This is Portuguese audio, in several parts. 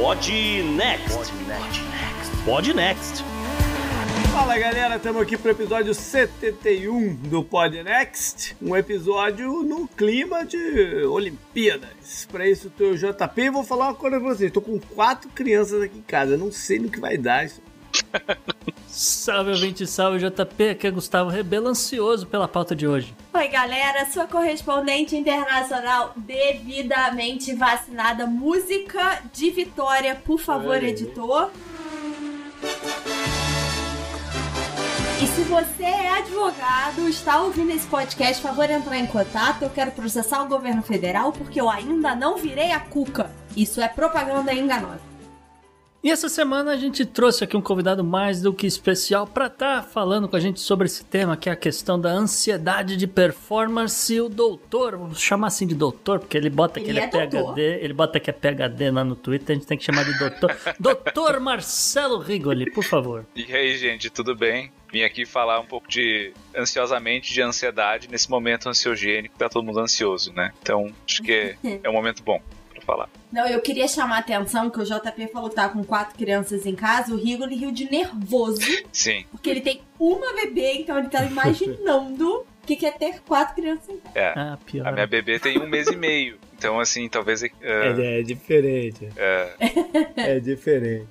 Pod Next. Pod Next. Fala galera, estamos aqui para o episódio 71 do Pod Next, um episódio no clima de Olimpíadas. Para isso, eu tô o JP e vou falar uma coisa pra vocês. Estou com quatro crianças aqui em casa, não sei no que vai dar isso. Salve, ouvinte, salve, JP. Aqui é Gustavo Rebelo, ansioso pela pauta de hoje. Oi, galera, sua correspondente internacional devidamente vacinada. Música de Vitória, por favor, editor. E se você é advogado, está ouvindo esse podcast, favor entrar em contato. Eu quero processar o governo federal porque eu ainda não virei a cuca. Isso é propaganda enganosa. E essa semana a gente trouxe aqui um convidado mais do que especial para estar tá falando com a gente sobre esse tema, que é a questão da ansiedade de performance. O doutor, vamos chamar assim de doutor, porque ele bota que ele, ele é, é PhD, ele bota que é PhD lá no Twitter, a gente tem que chamar de doutor. doutor Marcelo Rigoli, por favor. E aí, gente, tudo bem? Vim aqui falar um pouco de ansiosamente de ansiedade nesse momento ansiogênico, tá todo mundo ansioso, né? Então, acho que é, é um momento bom falar. Não, eu queria chamar a atenção que o JP falou que tá com quatro crianças em casa, o Rigo ele riu de nervoso. Sim. Porque ele tem uma bebê, então ele tá imaginando o que, que é ter quatro crianças em casa. É. Ah, pior. A minha bebê tem um mês e meio. Então, assim, talvez. Uh... É, é diferente. É. é diferente.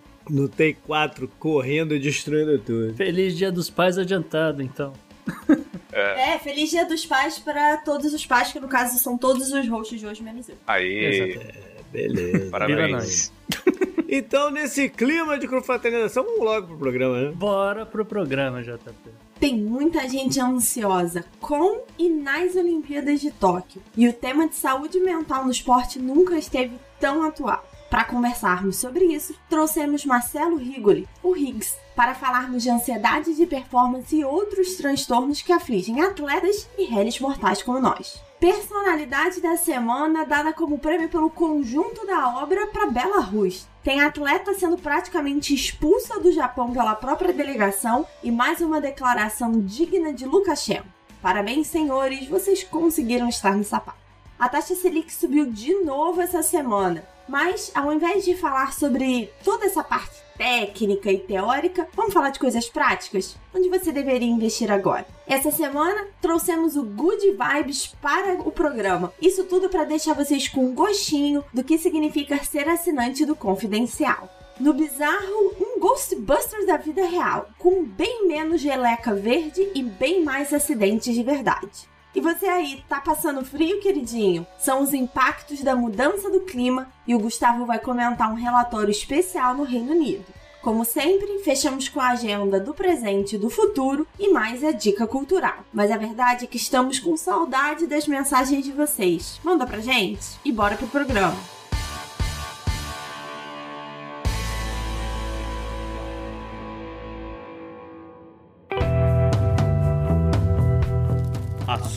Tem quatro correndo e destruindo tudo. Feliz Dia dos Pais adiantado, então. É. é, feliz dia dos pais para todos os pais, que no caso são todos os hosts de hoje, menos eu. Aí. É, beleza. Parabéns. então, nesse clima de confraternização, vamos logo pro programa, né? Bora pro programa, JP. Tem muita gente ansiosa com e nas Olimpíadas de Tóquio. E o tema de saúde mental no esporte nunca esteve tão atual. Para conversarmos sobre isso, trouxemos Marcelo Rigoli, o Higgs, para falarmos de ansiedade de performance e outros transtornos que afligem atletas e réis mortais como nós. Personalidade da semana dada como prêmio pelo conjunto da obra para Bela Rus. Tem atleta sendo praticamente expulsa do Japão pela própria delegação e mais uma declaração digna de Lukashenko. Parabéns, senhores, vocês conseguiram estar no sapato. A taxa Selic subiu de novo essa semana, mas ao invés de falar sobre toda essa parte técnica e teórica, vamos falar de coisas práticas? Onde você deveria investir agora? Essa semana trouxemos o Good Vibes para o programa. Isso tudo para deixar vocês com um gostinho do que significa ser assinante do Confidencial. No bizarro, um Ghostbusters da vida real, com bem menos geleca verde e bem mais acidentes de verdade. E você aí, tá passando frio, queridinho? São os impactos da mudança do clima e o Gustavo vai comentar um relatório especial no Reino Unido. Como sempre, fechamos com a agenda do presente e do futuro e mais a dica cultural. Mas a verdade é que estamos com saudade das mensagens de vocês. Manda pra gente e bora pro programa.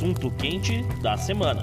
Assunto quente da semana.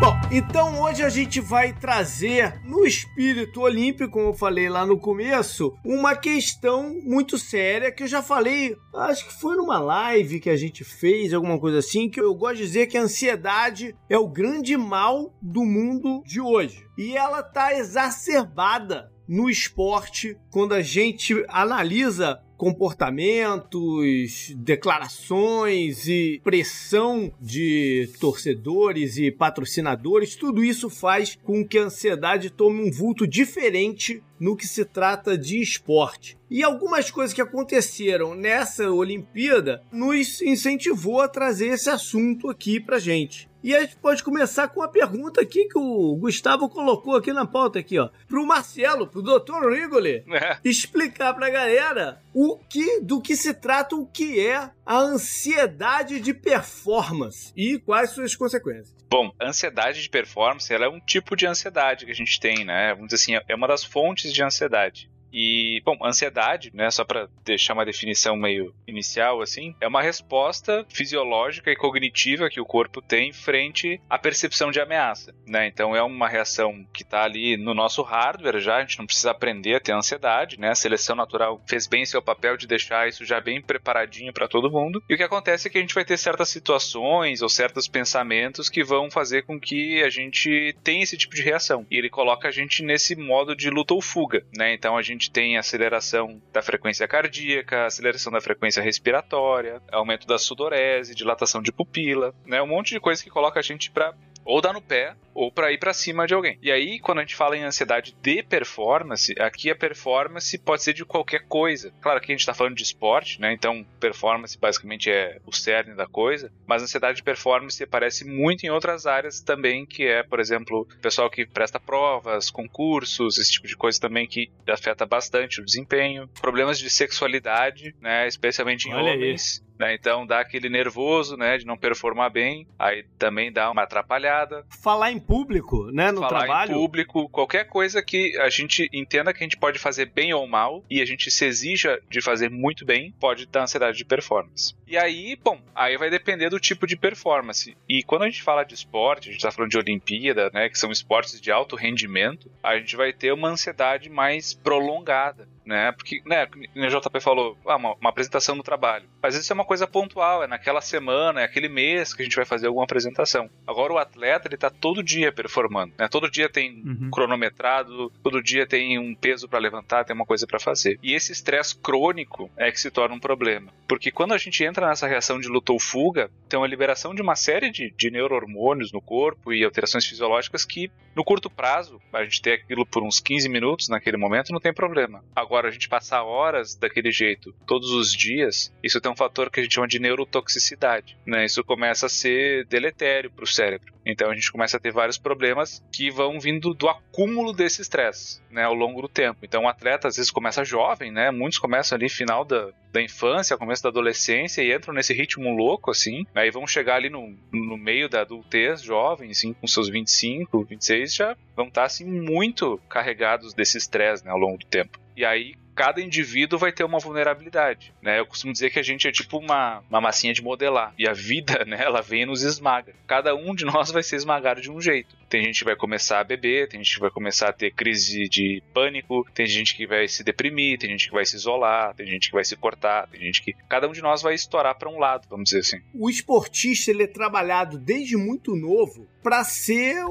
Bom, então hoje a gente vai trazer no espírito olímpico, como eu falei lá no começo, uma questão muito séria que eu já falei, acho que foi numa live que a gente fez, alguma coisa assim, que eu gosto de dizer que a ansiedade é o grande mal do mundo de hoje. E ela tá exacerbada no esporte quando a gente analisa comportamentos, declarações e pressão de torcedores e patrocinadores, tudo isso faz com que a ansiedade tome um vulto diferente no que se trata de esporte. E algumas coisas que aconteceram nessa Olimpíada nos incentivou a trazer esse assunto aqui pra gente. E a gente pode começar com uma pergunta aqui que o Gustavo colocou aqui na pauta aqui, ó. Pro Marcelo, pro Dr. Rigoli, é. explicar pra galera o que, do que se trata o que é a ansiedade de performance e quais suas consequências. Bom, ansiedade de performance, ela é um tipo de ansiedade que a gente tem, né? Vamos dizer assim, é uma das fontes de ansiedade. E, bom, ansiedade, né, só para deixar uma definição meio inicial assim, é uma resposta fisiológica e cognitiva que o corpo tem frente à percepção de ameaça, né? Então é uma reação que está ali no nosso hardware já, a gente não precisa aprender a ter ansiedade, né? A seleção natural fez bem seu papel de deixar isso já bem preparadinho para todo mundo. E o que acontece é que a gente vai ter certas situações ou certos pensamentos que vão fazer com que a gente tenha esse tipo de reação. E ele coloca a gente nesse modo de luta ou fuga, né? Então a gente tem aceleração da frequência cardíaca, aceleração da frequência respiratória, aumento da sudorese, dilatação de pupila, né? Um monte de coisa que coloca a gente para ou dar no pé ou para ir para cima de alguém. E aí, quando a gente fala em ansiedade de performance, aqui a performance pode ser de qualquer coisa. Claro que a gente está falando de esporte, né? Então, performance basicamente é o cerne da coisa, mas ansiedade de performance aparece muito em outras áreas também, que é, por exemplo, o pessoal que presta provas, concursos, esse tipo de coisa também que afeta bastante o desempenho. Problemas de sexualidade, né? Especialmente em Olha homens. Aí. Né? Então dá aquele nervoso, né, de não performar bem, aí também dá uma atrapalhada. Falar em público, né, no Falar trabalho. em público, qualquer coisa que a gente entenda que a gente pode fazer bem ou mal e a gente se exija de fazer muito bem, pode dar ansiedade de performance. E aí, bom, aí vai depender do tipo de performance. E quando a gente fala de esporte, a gente está falando de Olimpíada, né, que são esportes de alto rendimento, a gente vai ter uma ansiedade mais prolongada né? Porque, né, o JP falou, ah, uma, uma, apresentação no trabalho. Mas isso é uma coisa pontual, é naquela semana, é aquele mês que a gente vai fazer alguma apresentação. Agora o atleta, ele tá todo dia performando, né? Todo dia tem uhum. cronometrado, todo dia tem um peso para levantar, tem uma coisa para fazer. E esse estresse crônico é que se torna um problema. Porque quando a gente entra nessa reação de luta ou fuga, tem uma liberação de uma série de, de neurohormônios no corpo e alterações fisiológicas que, no curto prazo, a gente ter aquilo por uns 15 minutos naquele momento, não tem problema. Agora, Agora, a gente passar horas daquele jeito todos os dias, isso tem um fator que a gente chama de neurotoxicidade. Né? Isso começa a ser deletério para o cérebro. Então a gente começa a ter vários problemas que vão vindo do acúmulo desse estresse né, ao longo do tempo. Então o atleta às vezes começa jovem, né? Muitos começam ali final da, da infância, começo da adolescência e entram nesse ritmo louco, assim. Aí vão chegar ali no, no meio da adultez, jovens, assim, com seus 25, 26, já vão estar assim muito carregados desse estresse né, ao longo do tempo. E aí cada indivíduo vai ter uma vulnerabilidade, né? Eu costumo dizer que a gente é tipo uma, uma massinha de modelar e a vida, né, ela vem e nos esmaga. Cada um de nós vai ser esmagado de um jeito. Tem gente que vai começar a beber, tem gente que vai começar a ter crise de pânico, tem gente que vai se deprimir, tem gente que vai se isolar, tem gente que vai se cortar, tem gente que cada um de nós vai estourar para um lado, vamos dizer assim. O esportista ele é trabalhado desde muito novo para ser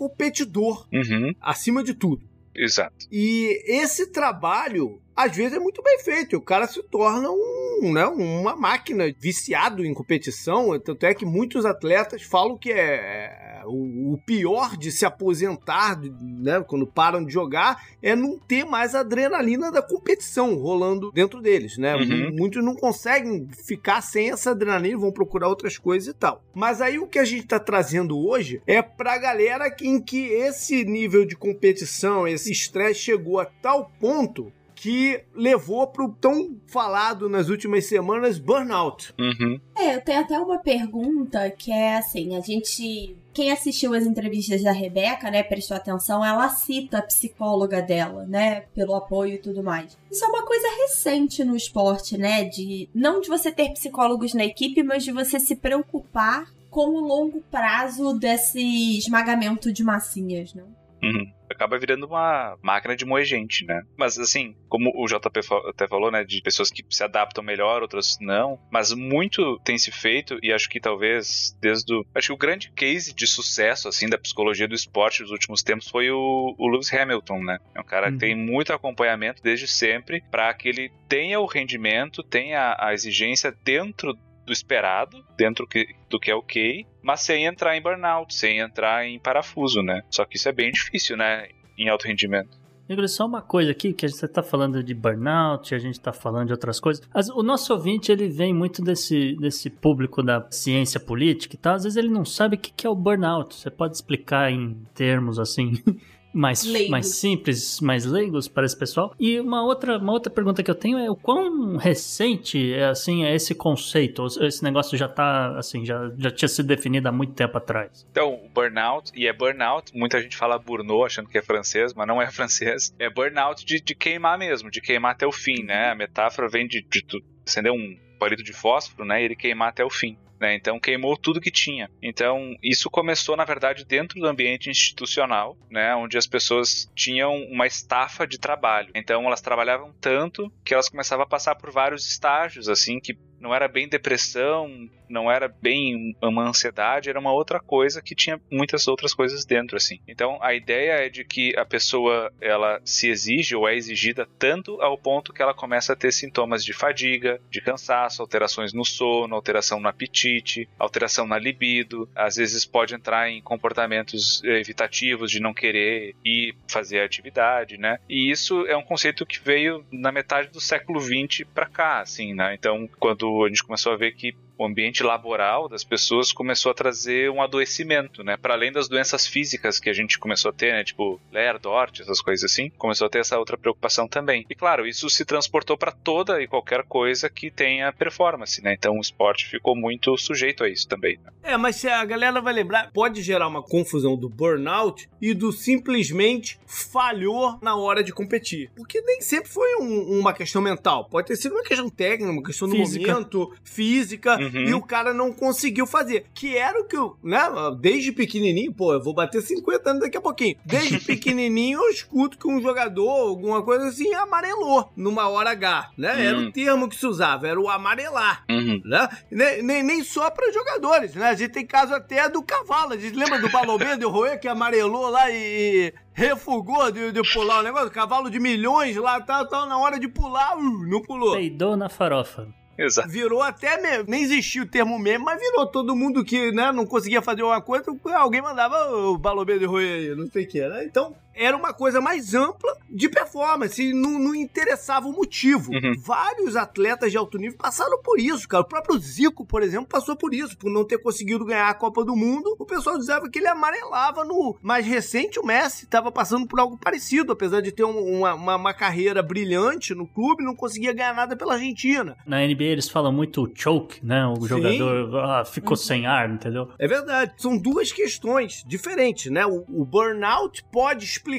competidor uhum. acima de tudo. Exato. E esse trabalho, às vezes, é muito bem feito. O cara se torna um, né, uma máquina viciado em competição. Tanto é que muitos atletas falam que é o, o pior de se aposentar, né, quando param de jogar, é não ter mais a adrenalina da competição rolando dentro deles, né? Uhum. Muitos não conseguem ficar sem essa adrenalina, vão procurar outras coisas e tal. Mas aí o que a gente está trazendo hoje é pra galera em que esse nível de competição, esse estresse chegou a tal ponto que levou para o tão falado nas últimas semanas burnout. Uhum. É, eu tenho até uma pergunta que é assim: a gente. Quem assistiu as entrevistas da Rebeca, né, prestou atenção, ela cita a psicóloga dela, né, pelo apoio e tudo mais. Isso é uma coisa recente no esporte, né, de não de você ter psicólogos na equipe, mas de você se preocupar com o longo prazo desse esmagamento de massinhas, né? Uhum acaba virando uma máquina de moer gente, né? Mas assim, como o JP até falou, né, de pessoas que se adaptam melhor, outras não, mas muito tem se feito e acho que talvez desde o acho que o grande case de sucesso assim da psicologia do esporte dos últimos tempos foi o, o Lewis Hamilton, né? É um cara uhum. que tem muito acompanhamento desde sempre para que ele tenha o rendimento, tenha a exigência dentro do esperado, dentro do que é ok, mas sem entrar em burnout, sem entrar em parafuso, né? Só que isso é bem difícil, né? Em alto rendimento. Igor, só uma coisa aqui, que você está falando de burnout, a gente está falando de outras coisas. o nosso ouvinte, ele vem muito desse, desse público da ciência política e tal. Às vezes ele não sabe o que é o burnout. Você pode explicar em termos assim? mais, Leigos. mais simples, mais leigos para esse pessoal. E uma outra, uma outra pergunta que eu tenho é o quão recente é assim é esse conceito? Esse negócio já tá assim, já, já tinha sido definido há muito tempo atrás. Então, o burnout, e é burnout, muita gente fala burnout achando que é francês, mas não é francês. É burnout de, de queimar mesmo, de queimar até o fim, né? A metáfora vem de, de tu acender um palito de fósforo, né? E ele queimar até o fim. Né, então queimou tudo que tinha. Então isso começou na verdade dentro do ambiente institucional, né, onde as pessoas tinham uma estafa de trabalho. Então elas trabalhavam tanto que elas começavam a passar por vários estágios, assim que não era bem depressão, não era bem uma ansiedade, era uma outra coisa que tinha muitas outras coisas dentro, assim. Então, a ideia é de que a pessoa, ela se exige ou é exigida tanto ao ponto que ela começa a ter sintomas de fadiga, de cansaço, alterações no sono, alteração no apetite, alteração na libido, às vezes pode entrar em comportamentos evitativos de não querer ir fazer atividade, né? E isso é um conceito que veio na metade do século XX para cá, assim, né? Então, quando a gente começou a ver que o ambiente laboral das pessoas começou a trazer um adoecimento, né? Para além das doenças físicas que a gente começou a ter, né? Tipo Ler, Dort, essas coisas assim, começou a ter essa outra preocupação também. E claro, isso se transportou para toda e qualquer coisa que tenha performance, né? Então o esporte ficou muito sujeito a isso também. Né? É, mas se a galera vai lembrar, pode gerar uma confusão do burnout e do simplesmente falhou na hora de competir. Porque nem sempre foi um- uma questão mental. Pode ter sido uma questão técnica, uma questão do Física. momento, física, Uhum. E o cara não conseguiu fazer. Que era o que eu, né, desde pequenininho, pô, eu vou bater 50 anos daqui a pouquinho. Desde pequenininho eu escuto que um jogador, alguma coisa assim, amarelou numa hora H, né? Era Hum. o termo que se usava, era o amarelar Uhum. né? Nem, nem, nem só para jogadores, né? A gente tem caso até do cavalo. A gente lembra do Balomé de Roê que amarelou lá e refugou de, de pular o negócio? Cavalo de milhões lá, tal, tal, na hora de pular, uh, não pulou. Peidou na farofa. Exato. Virou até meme. Nem existia o termo meme, mas virou todo mundo que né, não conseguia fazer uma coisa, alguém mandava o Balomé de Roê aí, não sei o que, né? Então, era uma coisa mais ampla de performance e não, não interessava o motivo. Uhum. Vários atletas de alto nível passaram por isso, cara. O próprio Zico, por exemplo, passou por isso, por não ter conseguido ganhar a Copa do Mundo. O pessoal dizia que ele amarelava no mais recente. O Messi estava passando por algo parecido, apesar de ter um- uma, uma, uma carreira brilhante no clube, não conseguia ganhar nada pela Argentina. Na NBA eles falam muito choke, né? O Sim. jogador ah, ficou sem ar, entendeu? É verdade. São duas questões diferentes, né? O, o burnout pode explicar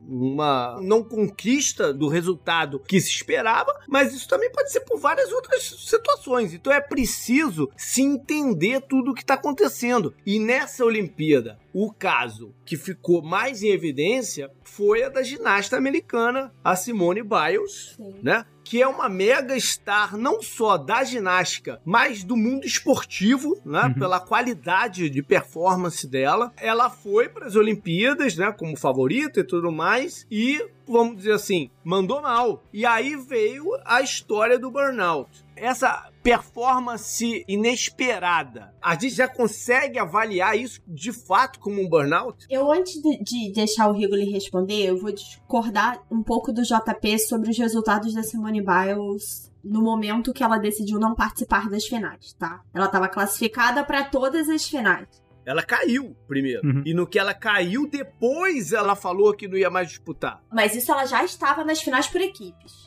uma não conquista do resultado que se esperava, mas isso também pode ser por várias outras situações. Então é preciso se entender tudo o que está acontecendo. E nessa Olimpíada, o caso que ficou mais em evidência foi a da ginasta americana, a Simone Biles, Sim. né? Que é uma mega star não só da ginástica, mas do mundo esportivo, né? Uhum. Pela qualidade de performance dela. Ela foi para as Olimpíadas, né? Como favorita e tudo mais. E, vamos dizer assim, mandou mal. E aí veio a história do burnout. Essa performance inesperada. A gente já consegue avaliar isso de fato como um burnout? Eu, antes de, de deixar o Rigoli responder, eu vou discordar um pouco do JP sobre os resultados da Simone Biles no momento que ela decidiu não participar das finais, tá? Ela estava classificada para todas as finais. Ela caiu primeiro. Uhum. E no que ela caiu, depois ela falou que não ia mais disputar. Mas isso ela já estava nas finais por equipes.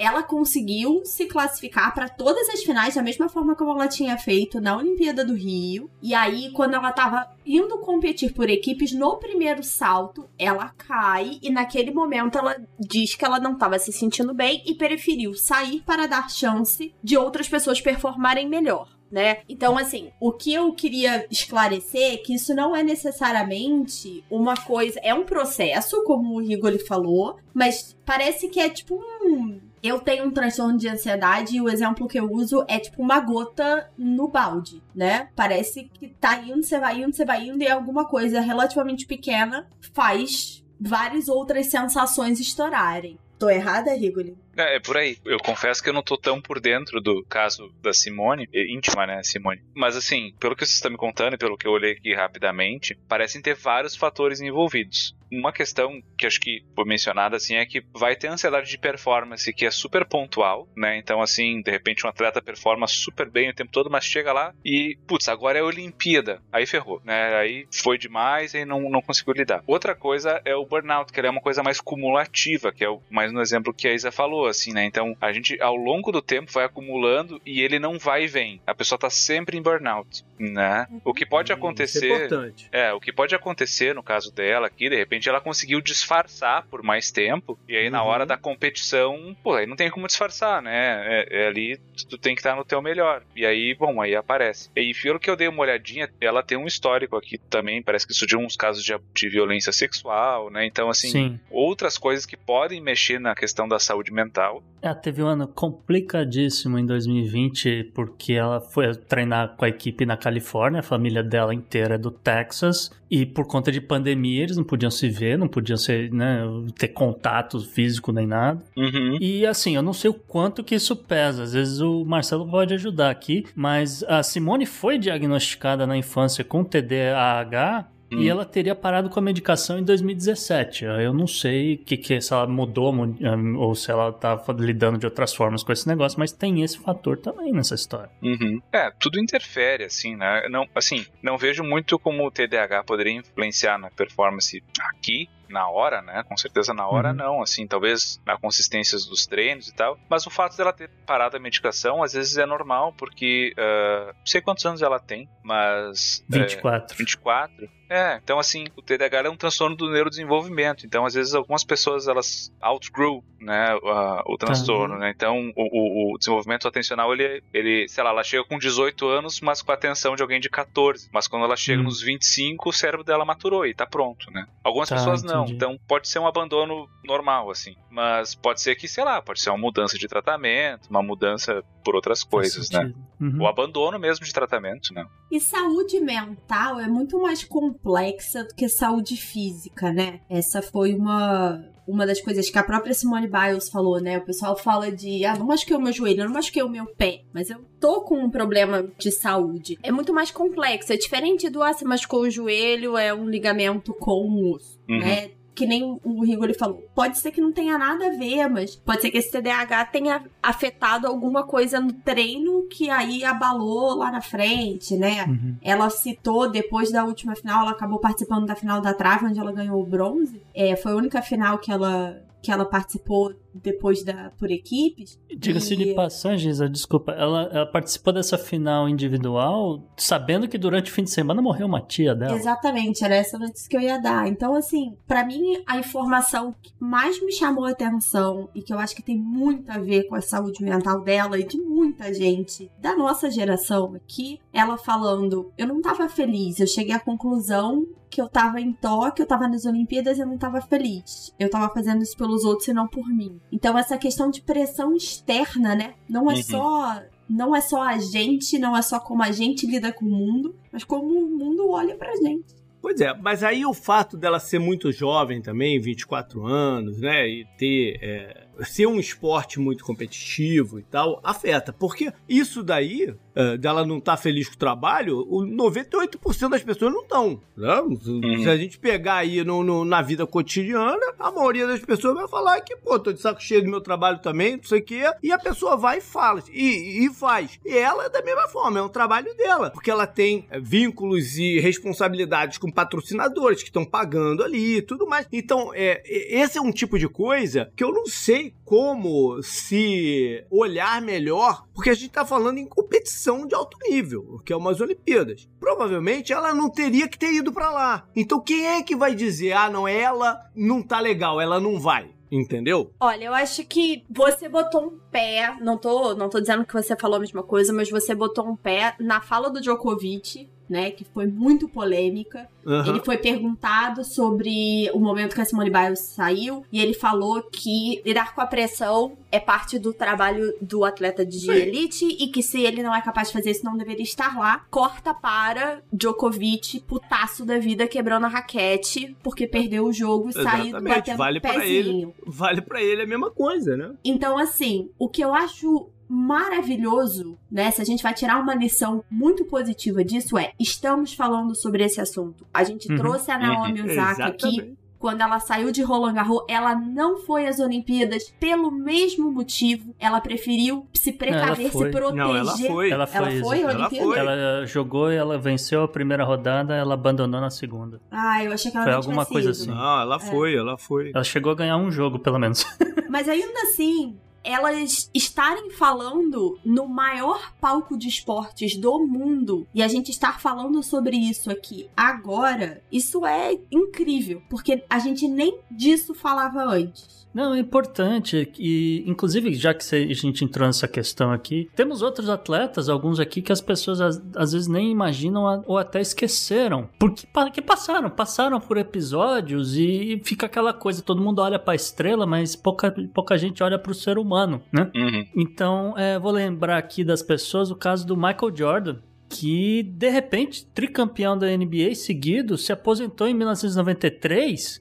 Ela conseguiu se classificar para todas as finais da mesma forma como ela tinha feito na Olimpíada do Rio. E aí, quando ela estava indo competir por equipes, no primeiro salto, ela cai e naquele momento ela diz que ela não estava se sentindo bem e preferiu sair para dar chance de outras pessoas performarem melhor. Né? Então, assim, o que eu queria esclarecer é que isso não é necessariamente uma coisa. É um processo, como o Rigoli falou, mas parece que é tipo um. Eu tenho um transtorno de ansiedade e o exemplo que eu uso é tipo uma gota no balde, né? Parece que tá indo, você vai indo, você vai indo e alguma coisa relativamente pequena faz várias outras sensações estourarem. Tô errada, Rigoli? É, é por aí. Eu confesso que eu não tô tão por dentro do caso da Simone, íntima, né, Simone. Mas assim, pelo que você está me contando e pelo que eu olhei aqui rapidamente, parecem ter vários fatores envolvidos uma questão que acho que foi mencionada assim é que vai ter ansiedade de performance que é super pontual, né? Então assim, de repente um atleta performa super bem o tempo todo, mas chega lá e, putz, agora é a Olimpíada. Aí ferrou, né? Aí foi demais e não, não conseguiu lidar. Outra coisa é o burnout, que é uma coisa mais cumulativa, que é o, mais no exemplo que a Isa falou, assim, né? Então a gente ao longo do tempo vai acumulando e ele não vai e vem. A pessoa tá sempre em burnout, né? O que pode acontecer. Isso é importante. É, o que pode acontecer no caso dela aqui, de repente ela conseguiu disfarçar por mais tempo, e aí na Uhum. hora da competição, pô, aí não tem como disfarçar, né? É, é ali, tu tem que estar no teu melhor. E aí, bom, aí aparece. E pelo que eu dei uma olhadinha, ela tem um histórico aqui também, parece que surgiu uns casos de, de violência sexual, né? Então, assim, Sim. outras coisas que podem mexer na questão da saúde mental. Ela teve um ano complicadíssimo em 2020, porque ela foi treinar com a equipe na Califórnia, a família dela inteira é do Texas, e por conta de pandemia eles não podiam se ver, não podiam ser, né, ter contato físico nem nada. Uhum. E assim, eu não sei o quanto que isso pesa. Às vezes o Marcelo pode ajudar aqui, mas a Simone foi diagnosticada na infância com TDAH Hum. e ela teria parado com a medicação em 2017. Eu não sei que, que se ela mudou mu- um, ou se ela tá lidando de outras formas com esse negócio, mas tem esse fator também nessa história. Uhum. É, tudo interfere, assim, né? Não, assim, não vejo muito como o TDAH poderia influenciar na performance aqui, na hora, né? Com certeza na hora Uhum. não, assim, talvez na consistência dos treinos e tal. Mas o fato dela ter parado a medicação, às vezes é normal, porque ah, não sei quantos anos ela tem, mas. é, 24. 24. É, então assim, o TDAH é um transtorno do neurodesenvolvimento. Então, às vezes, algumas pessoas elas outgrew, né, a- o transtorno, né? Então, o, o- o desenvolvimento atencional, ele, ele, sei lá, ela chega com 18 anos, mas com a atenção de alguém de 14. Mas quando ela chega Hum. nos 25, o cérebro dela maturou e tá pronto, né? Algumas Tá, pessoas não. entendi. Então, pode ser um abandono normal, assim. Mas pode ser que, sei lá, pode ser uma mudança de tratamento, uma mudança por outras coisas, né? Uhum. O abandono mesmo de tratamento, né? E saúde mental é muito mais complexa do que saúde física, né? Essa foi uma, uma das coisas que a própria Simone Biles falou, né? O pessoal fala de, ah, não machuquei o meu joelho, eu não machuquei o meu pé, mas eu tô com um problema de saúde. É muito mais complexo, é diferente do, ah, você machucou o joelho, é um ligamento com o osso, Uhum. né? Que nem o Rigoli falou. Pode ser que não tenha nada a ver, mas pode ser que esse TDAH tenha afetado alguma coisa no treino que aí abalou lá na frente, né? Uhum. Ela citou, depois da última final, ela acabou participando da final da trave, onde ela ganhou o bronze. É, foi a única final que ela, que ela participou depois da por equipes. Diga-se E- de passagem, Isa, desculpa, ela, ela participou dessa final individual sabendo que durante o fim de semana morreu uma tia dela. Exatamente, era essa notícia que eu ia dar. Então, assim, pra mim, a informação que mais me chamou a atenção e que eu acho que tem muito a ver com a saúde mental dela e de muita gente da nossa geração aqui, ela falando: eu não tava feliz, eu cheguei à conclusão que eu tava em Tóquio, eu tava nas Olimpíadas e eu não tava feliz. Eu tava fazendo isso pelos outros e não por mim. Então, essa questão de pressão externa, né? Não é Uhum. só. Não é só a gente, não é só como a gente lida com o mundo, mas como o mundo olha pra gente. Pois é, mas aí o fato dela ser muito jovem também, 24 anos, né, e ter é, ser um esporte muito competitivo e tal, afeta. Porque isso daí, é, dela não estar feliz com o trabalho, o 98% das pessoas não estão. Né? Se a gente pegar aí no, no- na vida cotidiana, a maioria das pessoas vai falar que, pô, tô de saco cheio do meu trabalho também, não sei o quê, e a pessoa vai e fala, e, e faz. E ela, da mesma forma, é um trabalho dela, porque ela tem é, vínculos e responsabilidades com patrocinadores que estão pagando ali e tudo mais. Então, é, é- esse é um tipo de coisa que eu não sei como se olhar melhor, porque a gente tá falando em competição de alto nível, que é umas Olimpíadas. Provavelmente ela não teria que ter ido pra lá. Então quem é que vai dizer, ah, não, ela não tá legal, ela não vai? Entendeu? Olha, eu acho que você botou um pé, não tô, não tô dizendo que você falou a mesma coisa, mas você botou um pé na fala do Djokovic né, que foi muito polêmica. Aham. Ele foi perguntado sobre o momento que a Simone Biles saiu e ele falou que lidar com a pressão é parte do trabalho do atleta de Sim. elite e que se ele não é capaz de fazer isso, não deveria estar lá. Corta para Djokovic, putaço da vida, quebrando a raquete porque perdeu o jogo e saiu batendo vale pra pezinho. Vale pra ele a mesma coisa, né? Então, assim, o que eu acho maravilhoso, né? Se a gente vai tirar uma lição muito positiva disso é, estamos falando sobre esse assunto. A gente Uhum. trouxe a Naomi Osaka aqui quando ela saiu de Roland Garros, ela não foi às Olimpíadas pelo mesmo motivo. Ela preferiu se precaver, Ela foi. se proteger. Não, ela foi. Ela foi, Ela foi à Ela Olimpíada? foi. Ela jogou e ela venceu a primeira rodada, ela abandonou na segunda. Ah, eu achei que ela Foi não alguma coisa ido. assim. Não, ela foi, ela foi. Ela chegou a ganhar um jogo, pelo menos. Mas ainda assim, elas estarem falando no maior palco de esportes do mundo e a gente estar falando sobre isso aqui agora, isso é incrível, porque a gente nem disso falava antes. Não, é importante. E, inclusive, já que a gente entrou nessa questão aqui, temos outros atletas, alguns aqui, que as pessoas às, às vezes nem imaginam a- ou até esqueceram. Porque pa- que passaram, passaram por episódios e fica aquela coisa, todo mundo olha pra estrela, mas pouca, pouca gente olha pro ser humano, né? Uhum. Então, é, vou lembrar aqui das pessoas o caso do Michael Jordan, que de repente, tricampeão da NBA seguido, se aposentou em 1993.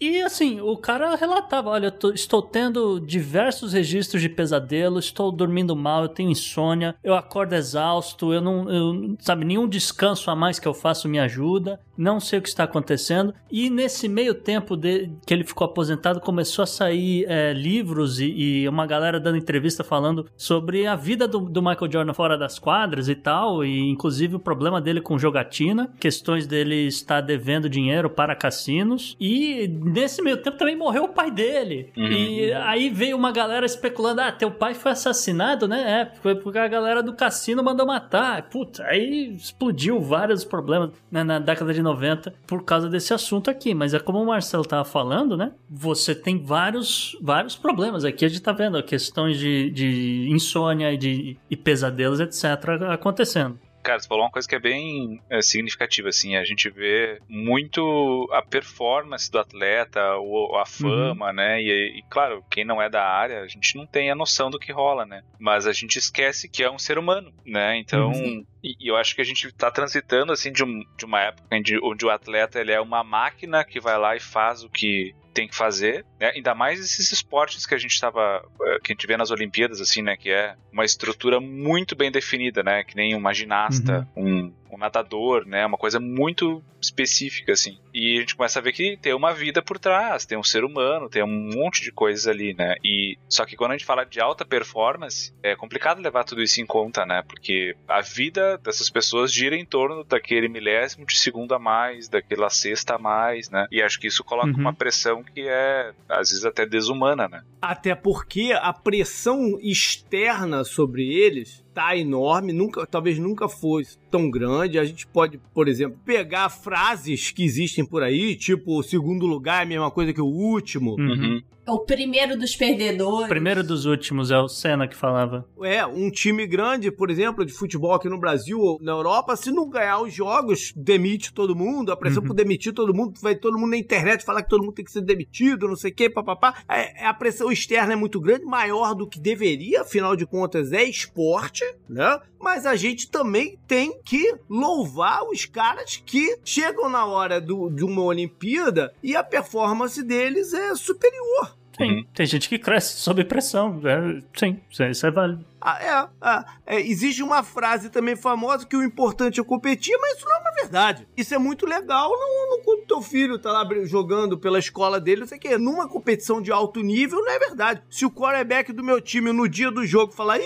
E assim, o cara relatava: olha, eu tô- estou tendo diversos registros de pesadelo, estou dormindo mal, eu tenho insônia, eu acordo exausto, eu não. Eu, sabe, nenhum descanso a mais que eu faço me ajuda, não sei o que está acontecendo. E nesse meio tempo de, que ele ficou aposentado, começou a sair é, livros e, e uma galera dando entrevista falando sobre a vida do, do Michael Jordan fora das quadras e tal, e inclusive o problema dele com jogatina, questões dele estar devendo dinheiro para cassinos. E nesse meio tempo também morreu o pai dele. Uhum. E aí veio uma galera especulando: ah, teu pai foi assassinado, né? É, foi porque a galera do cassino mandou matar. Puta, aí explodiu vários problemas né, na década de 90 por causa desse assunto aqui. Mas é como o Marcelo tava falando, né? Você tem vários, vários problemas. Aqui a gente tá vendo questões de, de insônia e, de, e pesadelos, etc., acontecendo. Cara, você falou uma coisa que é bem é, significativa, assim, a gente vê muito a performance do atleta, o, a fama, né, e, e, claro, quem não é da área, a gente não tem a noção do que rola, né, mas a gente esquece que é um ser humano, né, então, Sim. E, e eu acho que a gente tá transitando, assim, de, um, de uma época onde, onde o atleta, ele é uma máquina que vai lá e faz o que tem que fazer, né? ainda mais esses esportes que a gente estava, que a gente vê nas Olimpíadas, assim, né, que é uma estrutura muito bem definida, né, que nem uma ginasta, um, um nadador, né, uma coisa muito específica, assim. E a gente começa a ver que tem uma vida por trás, tem um ser humano, tem um monte de coisas ali, né, e só que quando a gente fala de alta performance, é complicado levar tudo isso em conta, né, porque a vida dessas pessoas gira em torno daquele milésimo de segundo a mais, daquela sexta a mais, né, e acho que isso coloca Uhum. uma pressão que é, às vezes, até desumana, né. Até porque a pressão externa sobre eles tá enorme, nunca, talvez nunca fosse tão grande. A gente pode, por exemplo, pegar frases que existem por aí, tipo o segundo lugar é a mesma coisa que o último. Uhum. É o primeiro dos perdedores. O primeiro dos últimos é o Senna que falava. É, um time grande, por exemplo, de futebol aqui no Brasil ou na Europa, se não ganhar os jogos, demite todo mundo, a pressão Uhum. por demitir todo mundo, vai todo mundo na internet falar que todo mundo tem que ser demitido, não sei o que, papapá. É, a pressão externa é muito grande, maior do que deveria, afinal de contas é esporte, né? Mas a gente também tem que louvar os caras que chegam na hora do- de uma Olimpíada e a performance deles é superior. Sim, Uhum. tem gente que cresce sob pressão. É, sim, isso é- isso é válido. Ah, é, ah, é, existe uma frase também famosa que o importante é competir, mas isso não é uma verdade. Isso é muito legal no, quando teu filho tá lá jogando pela escola dele, não sei o quê. Numa competição de alto nível, não é verdade. Se o quarterback do meu time no dia do jogo falar, ih,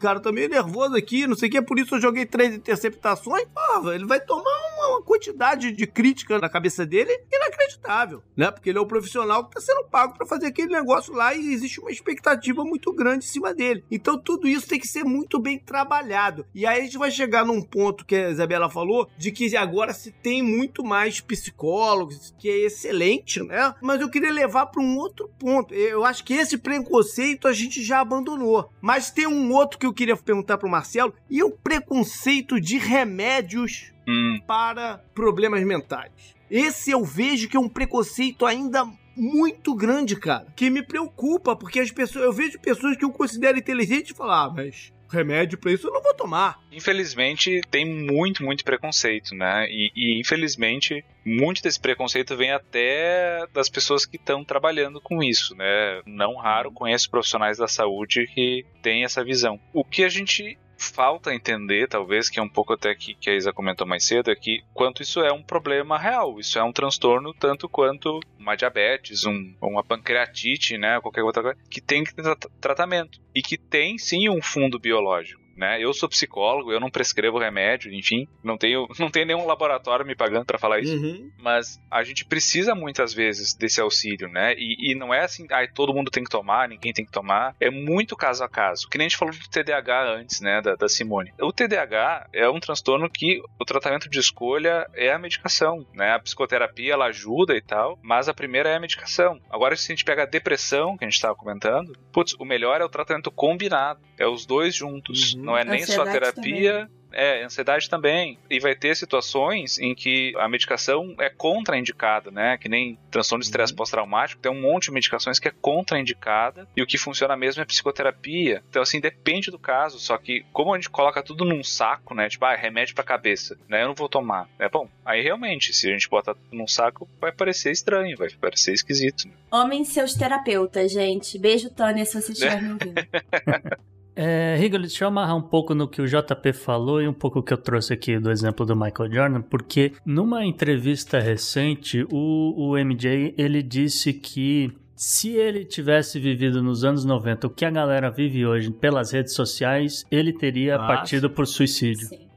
cara, tô meio nervoso aqui, não sei o que, por isso eu joguei três interceptações, porra, ele vai tomar uma, quantidade de crítica na cabeça dele inacreditável, né? Porque ele é o profissional que tá sendo pago pra fazer aquele negócio lá e existe uma expectativa muito grande em cima dele. Então tudo isso tem que ser muito bem trabalhado. E aí a gente vai chegar num ponto que a Isabela falou, de que agora se tem muito mais psicólogos, que é excelente, né? Mas eu queria levar para um outro ponto. Eu acho que esse preconceito a gente já abandonou. Mas tem um outro que eu queria perguntar pro Marcelo, e o preconceito de remédios Hum, para problemas mentais. Esse eu vejo que é um preconceito ainda muito grande, cara, que me preocupa, porque as pessoas, eu vejo pessoas que eu considero inteligentes e falar, ah, mas remédio pra isso eu não vou tomar. infelizmente tem muito, muito preconceito, né? E, e, infelizmente muito desse preconceito vem até das pessoas que estão trabalhando com isso, né? Não raro conheço profissionais da saúde que têm essa visão. O que a gente falta entender, talvez, que é um pouco até que, que a Isa comentou mais cedo, é que quanto isso é um problema real, isso é um transtorno tanto quanto uma diabetes, um, uma pancreatite, né, qualquer outra coisa, que tem que ter tra- tratamento e que tem sim um fundo biológico. Né? Eu sou psicólogo, eu não prescrevo remédio, enfim, não tenho, não tenho nenhum laboratório me pagando para falar isso Uhum. mas a gente precisa muitas vezes desse auxílio, né? E, e não é assim, ai, todo mundo tem que tomar, ninguém tem que tomar. É muito caso a caso. Que nem a gente falou do TDAH antes, né, da, da Simone. O TDAH é um transtorno que o tratamento de escolha é a medicação, né? A psicoterapia, ela ajuda e tal, mas a primeira é a medicação. Agora, se a gente pega a depressão, que a gente estava comentando, putz, o melhor é o tratamento combinado. É os dois juntos. Uhum. Não é nem só Ansiedade terapia, é, ansiedade também. E vai ter situações em que a medicação é contraindicada, né? Que nem transtorno de estresse Uhum. pós-traumático, tem um monte de medicações que é contraindicada e o que funciona mesmo é psicoterapia. Então, assim, depende do caso. Só que, como a gente coloca tudo num saco, né? Tipo, ah, remédio pra cabeça, né? Eu não vou tomar. É bom, aí realmente, se a gente botar tudo num saco, vai parecer estranho, vai parecer esquisito. Né? Homem seus terapeutas, gente. Beijo, Tânia, se você estiver me ouvindo. É, Rigoli, deixa eu amarrar um pouco no que o JP falou e um pouco o que eu trouxe aqui do exemplo do Michael Jordan, porque numa entrevista recente, o, o MJ, ele disse que se ele tivesse vivido nos anos 90 o que a galera vive hoje pelas redes sociais, ele teria Ah, partido por suicídio. Sim.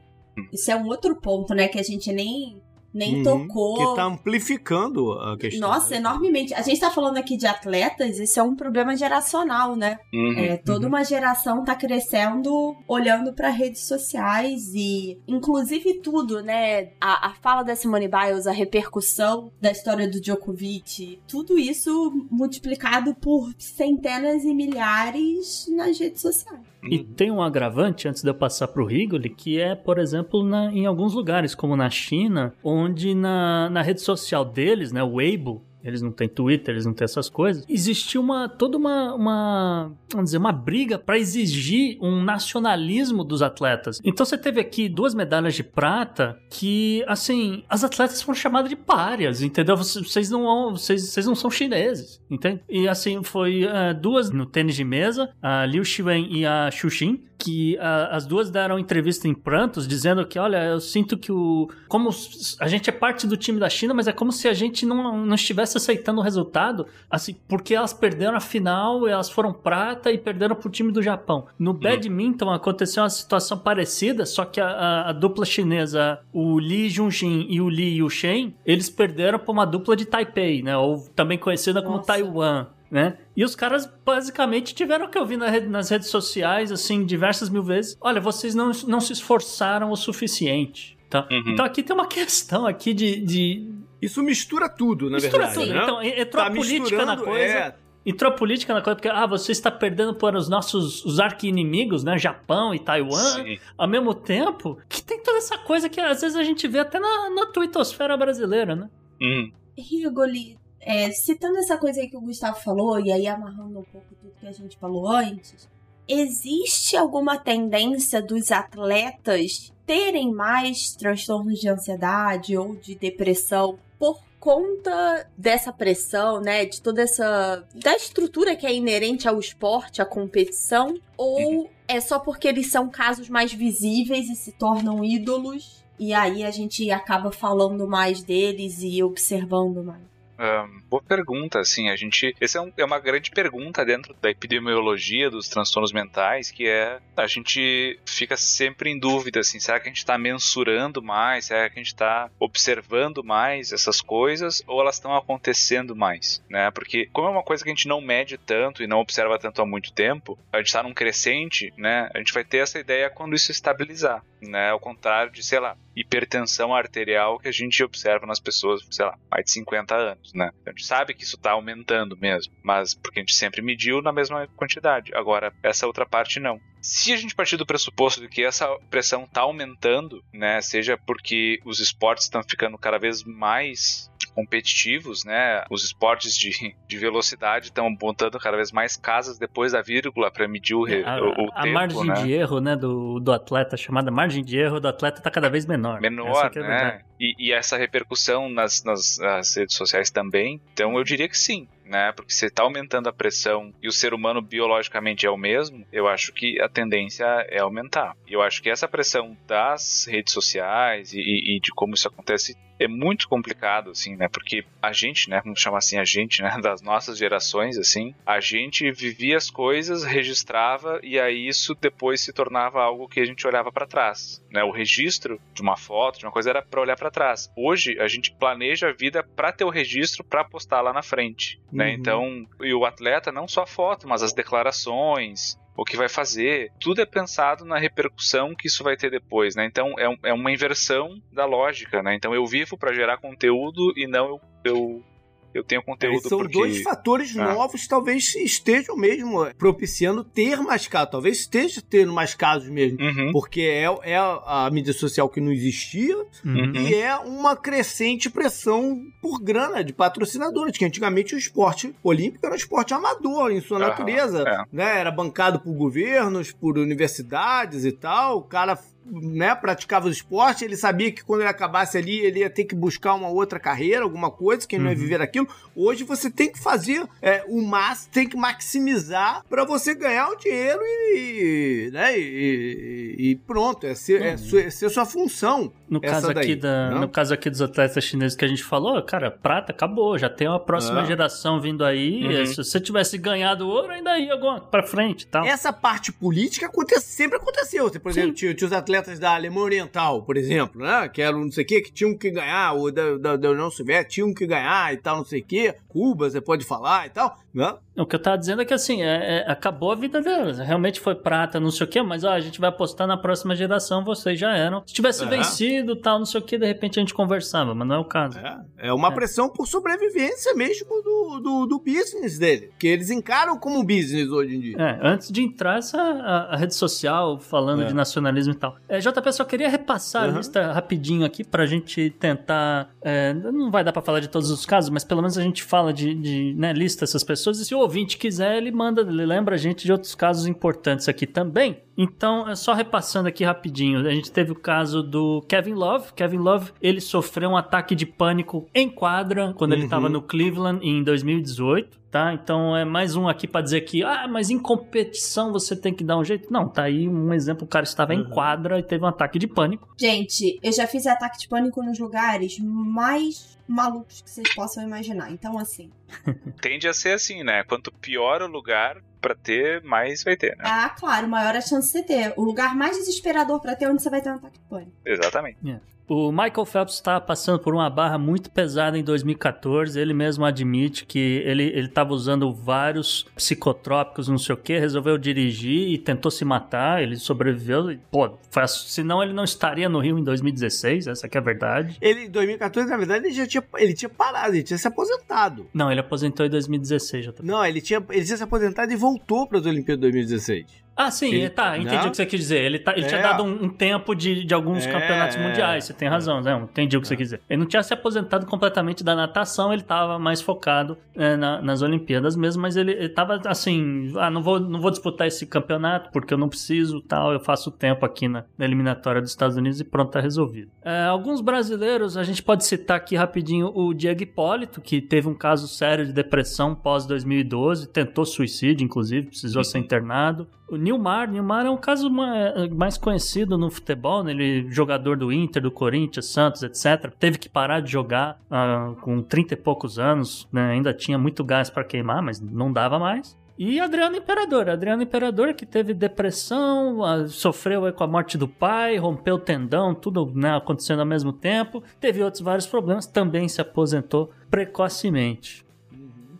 Isso é um outro ponto, né? Que a gente nem, nem Uhum. tocou. Que tá amplificando a questão. Nossa, né? enormemente. A gente tá falando aqui de atletas, isso é um problema geracional, né? Uhum. É, toda uma geração tá crescendo olhando para redes sociais e, inclusive, tudo, né? A, a fala da Simone Biles, a repercussão da história do Djokovic, tudo isso multiplicado por centenas e milhares nas redes sociais. E tem um agravante, antes de eu passar pro Rigoli, que é, por exemplo, na- em alguns lugares, como na China, onde na, na rede social deles, né, o Weibo, eles não têm Twitter, eles não têm essas coisas, existiu uma, toda uma, uma, vamos dizer, uma briga para exigir um nacionalismo dos atletas. Então você teve aqui duas medalhas de prata que, assim, as atletas foram chamadas de párias, entendeu? Vocês não, vocês, vocês não são chineses, entende? E assim, foi eh, duas no tênis de mesa, a Liu Xiwen e a Xuxin, que ah, as duas deram entrevista em prantos, dizendo que, olha, eu sinto que o. Como a gente é parte do time da China, mas é como se a gente não, não estivesse aceitando o resultado, assim, porque elas perderam a final, elas foram prata e perderam pro time do Japão. No badminton aconteceu uma situação parecida, só que a, a- a dupla chinesa, o Li Junjin e o Li Yuchen, eles perderam pra uma dupla de Taipei, né? Ou também conhecida como Nossa. Taiwan. Né? E os caras basicamente tiveram que ouvir na rede- nas redes sociais, assim, diversas mil vezes: olha, vocês não, não se esforçaram o suficiente. Tá? Uhum. Então aqui tem uma questão aqui de. de... Isso mistura tudo, na Mistura verdade. tudo. né? Então, entrou Tá a política na coisa. é, Entrou a política na coisa, porque ah, você está perdendo para os nossos os arqui-inimigos, né? Japão e Taiwan, Sim. ao mesmo tempo que tem toda essa coisa que às vezes a gente vê até na, na twittosfera brasileira, né? Uhum. Rigoli, é, citando essa coisa aí que o Gustavo falou, e aí amarrando um pouco tudo que a gente falou antes, existe alguma tendência dos atletas terem mais transtornos de ansiedade ou de depressão por conta dessa pressão, né, de toda essa da estrutura que é inerente ao esporte, à competição, ou é só porque eles são casos mais visíveis e se tornam ídolos e aí a gente acaba falando mais deles e observando mais. Ahn, boa pergunta, assim, a gente. Essa é, um- é uma grande pergunta dentro da epidemiologia dos transtornos mentais, que é a gente fica sempre em dúvida, assim, será que a gente está mensurando mais, será que a gente está observando mais essas coisas, ou elas estão acontecendo mais, né? Porque como é uma coisa que a gente não mede tanto e não observa tanto há muito tempo, a gente está num crescente, né? A gente vai ter essa ideia quando isso estabilizar, né? Ao contrário de, sei lá, hipertensão arterial que a gente observa nas pessoas, sei lá, mais de 50 anos, né? A gente sabe que isso está aumentando mesmo, mas porque a gente sempre mediu na mesma quantidade. Agora, essa outra parte não. Se a gente partir do pressuposto de que essa pressão está aumentando, né, seja porque os esportes estão ficando cada vez mais competitivos, né? Os esportes de, de velocidade estão botando cada vez mais casas depois da vírgula para medir o, a, o, o a tempo, margem né? de erro, né, do, do atleta, chamada margem de erro do atleta, está cada vez menor. menor, é né? E, e essa repercussão nas, nas, nas redes sociais também. Então eu diria que sim, né? Porque se está aumentando a pressão e o ser humano biologicamente é o mesmo, eu acho que a tendência é aumentar. E eu acho que essa pressão das redes sociais e- e de como isso acontece é muito complicado, assim, né? Porque a gente, né? Vamos chamar assim a gente, né? Das nossas gerações, assim, a gente vivia as coisas, registrava e aí isso depois se tornava algo que a gente olhava para trás, né? O registro de uma foto, de uma coisa era para olhar para trás. Hoje a gente planeja a vida para ter o registro para postar lá na frente, né? Uhum. Então, e o atleta não só a foto, mas as declarações, o que vai fazer, tudo é pensado na repercussão que isso vai ter depois, né? Então é, um- é uma inversão da lógica, né? Então eu vivo para gerar conteúdo e não eu, eu, eu tenho conteúdo Aí são porque... dois fatores Ah. novos, talvez estejam mesmo propiciando ter mais casos. Talvez esteja tendo mais casos mesmo. Uhum. Porque é, é a mídia social que não existia Uhum. e é uma crescente pressão por grana de patrocinadores, que antigamente o esporte olímpico era um esporte amador em sua Aham, natureza, é. né? Era bancado por governos, por universidades e tal. O cara né, praticava o esporte, ele sabia que quando ele acabasse ali, ele ia ter que buscar uma outra carreira, alguma coisa, que ele não ia Uhum. viver aquilo. Hoje você tem que fazer é, o máximo, tem que maximizar para você ganhar o dinheiro e, né, e, e- pronto, é ser, é, su- é ser sua função. No caso, daí, aqui da, né? no caso aqui dos atletas chineses que a gente falou, cara, prata acabou, já tem uma próxima É. geração vindo aí. Uhum. Se você tivesse ganhado ouro, ainda ia pra frente tal. Essa parte política aconte- sempre aconteceu. Por exemplo, tinha, tinha os atletas da Alemanha Oriental, por exemplo, né? Que eram não sei o quê, que tinham que ganhar, ou da, da, da União Soviética tinham que ganhar e tal, não sei o quê. Cuba, você pode falar e tal, O que eu tava dizendo é que assim, é- é- acabou a vida deles. Realmente foi prata, não sei o quê, mas ó, a gente vai apostar na próxima geração, vocês já eram. Se tivesse É. vencido tal, não sei o que, de repente a gente conversava, mas não é o caso. É, é uma É. pressão por sobrevivência mesmo do, do, do business dele. Que eles encaram como business hoje em dia. É, antes de entrar essa a, a rede social falando É. de nacionalismo e tal. É, JP, só queria repassar a Uhum. lista rapidinho aqui pra gente tentar. é, não vai dar pra falar de todos os casos, mas pelo menos a gente fala de, de né, lista essas pessoas. E se o ouvinte quiser, ele manda, ele lembra a gente de outros casos importantes aqui também. Então, é só repassando aqui rapidinho. A gente teve o caso do Kevin Love. Kevin Love, ele sofreu um ataque de pânico em quadra quando ele Uhum. estava no Cleveland em 2018 tá? Então é mais um aqui pra dizer que, ah, mas em competição você tem que dar um jeito. Não, tá aí um exemplo, o cara estava em Uhum. quadra e teve um ataque de pânico. Gente, eu já fiz ataque de pânico nos lugares mais malucos que vocês possam imaginar. Então, assim. Tende a ser assim, né? Quanto pior o lugar pra ter, mais vai ter, né? Ah, claro, maior a chance de você ter. O lugar mais desesperador pra ter onde você vai ter um ataque de pânico. Exatamente. O Michael Phelps está passando por uma barra muito pesada em 2014. Ele mesmo admite que ele estava usando vários psicotrópicos, não sei o que, resolveu dirigir e tentou se matar. Ele sobreviveu. Pô, foi senão ele não estaria no Rio em 2016, essa que é a verdade. Ele, em 2014, na verdade, ele já tinha, ele tinha parado, ele tinha se aposentado. Não, ele aposentou em 2016, JP. Não, ele tinha, ele tinha se aposentado e voltou para as Olimpíadas de 2016. Ah, sim, Ele- tá, entendi Não? o que você quis dizer. Ele, tá- ele tinha É. dado um, um tempo de, de alguns É, campeonatos mundiais, você tem razão, né? Entendi o que você quis dizer. Ele não tinha se aposentado completamente da natação, ele tava mais focado é, na- nas Olimpíadas mesmo, mas ele, ele tava assim, ah, não vou, não vou disputar esse campeonato porque eu não preciso, tal, eu faço tempo aqui na, na eliminatória dos Estados Unidos e pronto, tá resolvido. É, alguns brasileiros, a gente pode citar aqui rapidinho o Diego Hipólito, que teve um caso sério de depressão pós-2012, tentou suicídio, inclusive, precisou ser internado. O Nilmar, Nilmar é um caso ma- mais conhecido no futebol, né? ele jogador do Inter, do Corinthians, Santos, etc. Teve que parar de jogar ah, com 30 e poucos anos, né? ainda tinha muito gás para queimar, mas não dava mais. E Adriano Imperador, Adriano Imperador que teve depressão, ah, sofreu com a morte do pai, rompeu o tendão, tudo né, acontecendo ao mesmo tempo, teve outros vários problemas, também se aposentou precocemente.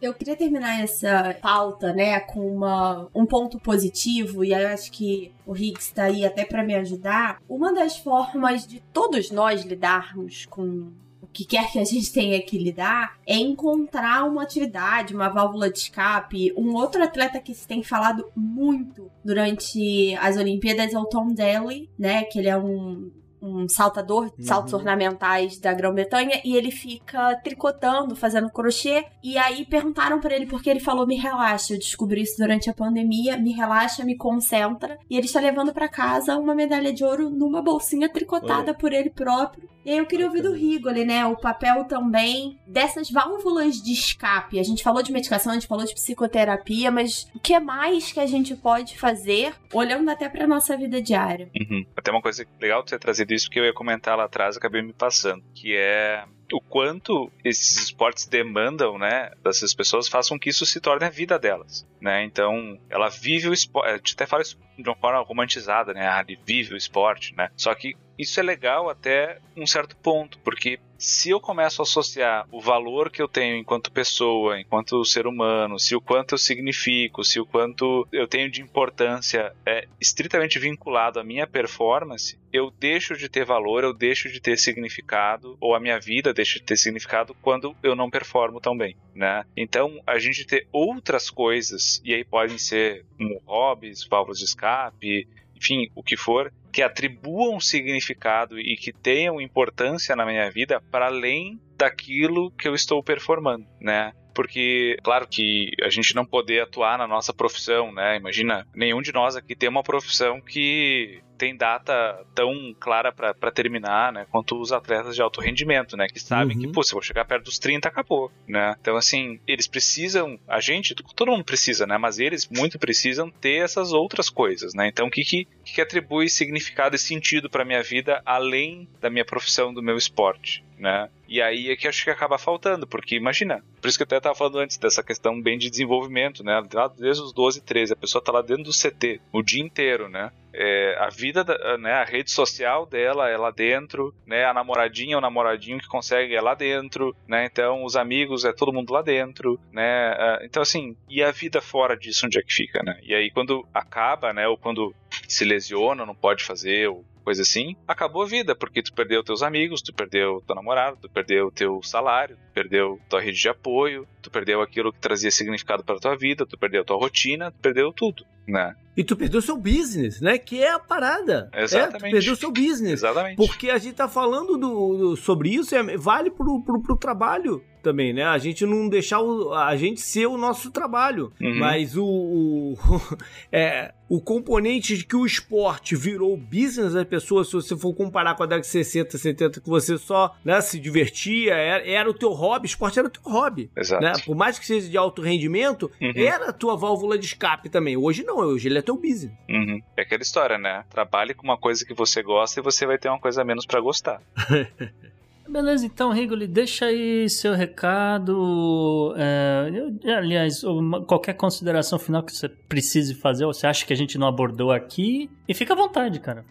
Eu queria terminar essa pauta, né, com uma, um ponto positivo, e eu acho que o Higgs está aí até para me ajudar. Uma das formas de todos nós lidarmos com o que quer que a gente tenha que lidar é encontrar uma atividade, uma válvula de escape. Um outro atleta que se tem falado muito durante as Olimpíadas é o Tom Daly, né? Que ele é um um saltador de saltos uhum. ornamentais da Grã-Bretanha e ele fica tricotando, fazendo crochê. E aí perguntaram para ele porque ele falou: "Me relaxa, eu descobri isso durante a pandemia, me relaxa, me concentra". E ele está levando para casa uma medalha de ouro numa bolsinha tricotada Oi. por ele próprio. E aí eu queria ouvir do Rigoli, né? O papel também dessas válvulas de escape. A gente falou de medicação, a gente falou de psicoterapia, mas o que mais que a gente pode fazer olhando até para nossa vida diária? Uhum. Até uma coisa legal de você trazer isso que eu ia comentar lá atrás, acabei me passando, que é o quanto esses esportes demandam, né, dessas pessoas, façam que isso se torne a vida delas, né? Então, ela vive o esporte, gente até fala isso de uma forma romantizada, né? Ah, ele vive o esporte, né? Só que isso é legal até um certo ponto, porque se eu começo a associar o valor que eu tenho enquanto pessoa, enquanto ser humano, se o quanto eu significo, se o quanto eu tenho de importância é estritamente vinculado à minha performance, eu deixo de ter valor, eu deixo de ter significado, ou a minha vida deixa de ter significado quando eu não performo tão bem, né? Então, a gente ter outras coisas, e aí podem ser como hobbies, válvulas de escape, enfim, o que for, que atribuam significado e que tenham importância na minha vida para além daquilo que eu estou performando, né? Porque, claro que a gente não poder atuar na nossa profissão, né? Imagina, nenhum de nós aqui tem uma profissão que tem data tão clara para terminar, né? Quanto os atletas de alto rendimento, né? Que sabem uhum. que, pô, se eu chegar perto dos 30, acabou, né? Então, assim, eles precisam, a gente, todo mundo precisa, né? Mas eles muito precisam ter essas outras coisas, né? Então, o que, que, que atribui significado e sentido para minha vida além da minha profissão, do meu esporte? né? E aí é que acho que acaba faltando, porque imagina, por isso que eu até estava falando antes dessa questão bem de desenvolvimento, né? Desde os 12, 13, a pessoa está lá dentro do CT o dia inteiro, né? É, a vida, da, né, a rede social dela é lá dentro, né, a namoradinha, o namoradinho que consegue é lá dentro, né, então os amigos é todo mundo lá dentro, né, é, então assim, e a vida fora disso onde é que fica, né, e aí quando acaba, né, ou quando se lesiona, não pode fazer, ou coisa assim, acabou a vida, porque tu perdeu teus amigos, tu perdeu teu namorado, tu perdeu teu salário, tu perdeu tua rede de apoio, tu perdeu aquilo que trazia significado para tua vida, tu perdeu tua rotina, tu perdeu tudo, né? E tu perdeu seu business, né? Que é a parada. Exatamente. É, tu perdeu seu business. Exatamente. Porque a gente tá falando do, do sobre isso, é, vale pro, pro, pro trabalho também, né? A gente não deixar o, a gente ser o nosso trabalho, uhum. mas o, o, é, o componente de que o esporte virou business das pessoas, se você for comparar com a década de 60, 70, que você só né, se divertia, era, era, o teu hobby, esporte era o teu hobby. Exato. Né? Por mais que seja de alto rendimento, uhum. era a tua válvula de escape também. Hoje não, hoje ele é teu business. Uhum. É aquela história, né? Trabalhe com uma coisa que você gosta e você vai ter uma coisa menos para gostar. Beleza, então, Rigoli, deixa aí seu recado. É, aliás, qualquer consideração final que você precise fazer, ou você acha que a gente não abordou aqui. E fica à vontade, cara.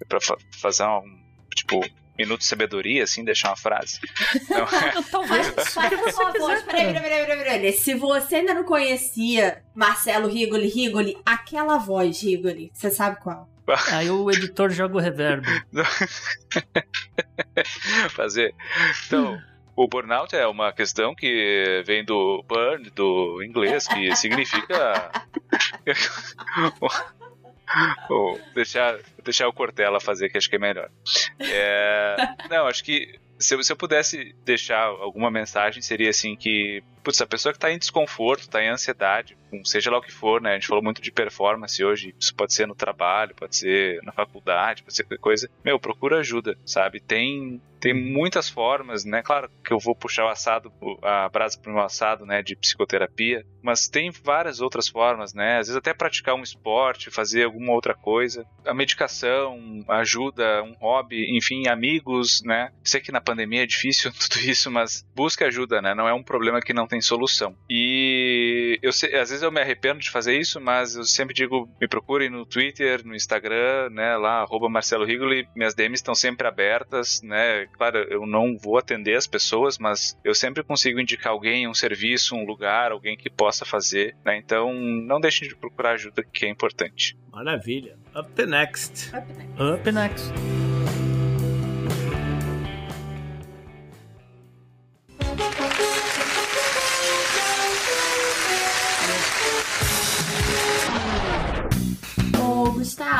É pra fa fazer um. Tipo, minuto de sabedoria, assim, deixar uma frase. Talvez. Por favor, peraí, peraí, peraí, peraí. Se você ainda não conhecia Marcelo Rigoli, Rigoli, aquela voz, Rigoli, você sabe qual? Aí o editor joga o reverb. Fazer. Então, o burnout é uma questão que vem do burn, do inglês, que significa. Ou deixar, deixar o Cortella fazer, que acho que é melhor. É, não, acho que se, se eu pudesse deixar alguma mensagem, seria assim que, putz, a pessoa que está em desconforto, está em ansiedade, seja lá o que for, né? A gente falou muito de performance hoje, isso pode ser no trabalho, pode ser na faculdade, pode ser qualquer coisa. Meu, procura ajuda, sabe? Tem tem muitas formas, né? Claro que eu vou puxar o assado, a brasa para o meu assado, né? De psicoterapia, mas tem várias outras formas, né? Às vezes até praticar um esporte, fazer alguma outra coisa. A medicação, ajuda, um hobby, enfim, amigos, né? Sei que na pandemia é difícil tudo isso, mas busque ajuda, né? Não é um problema que não tem solução. E eu sei, às vezes eu me arrependo de fazer isso, mas eu sempre digo, me procurem no Twitter, no Instagram, né, lá, arroba Marcelo Rigoli, minhas DMs estão sempre abertas, né, claro, eu não vou atender as pessoas, mas eu sempre consigo indicar alguém, um serviço, um lugar, alguém que possa fazer, né, então não deixem de procurar ajuda, que é importante. Maravilha. Up next. Up next. Up next.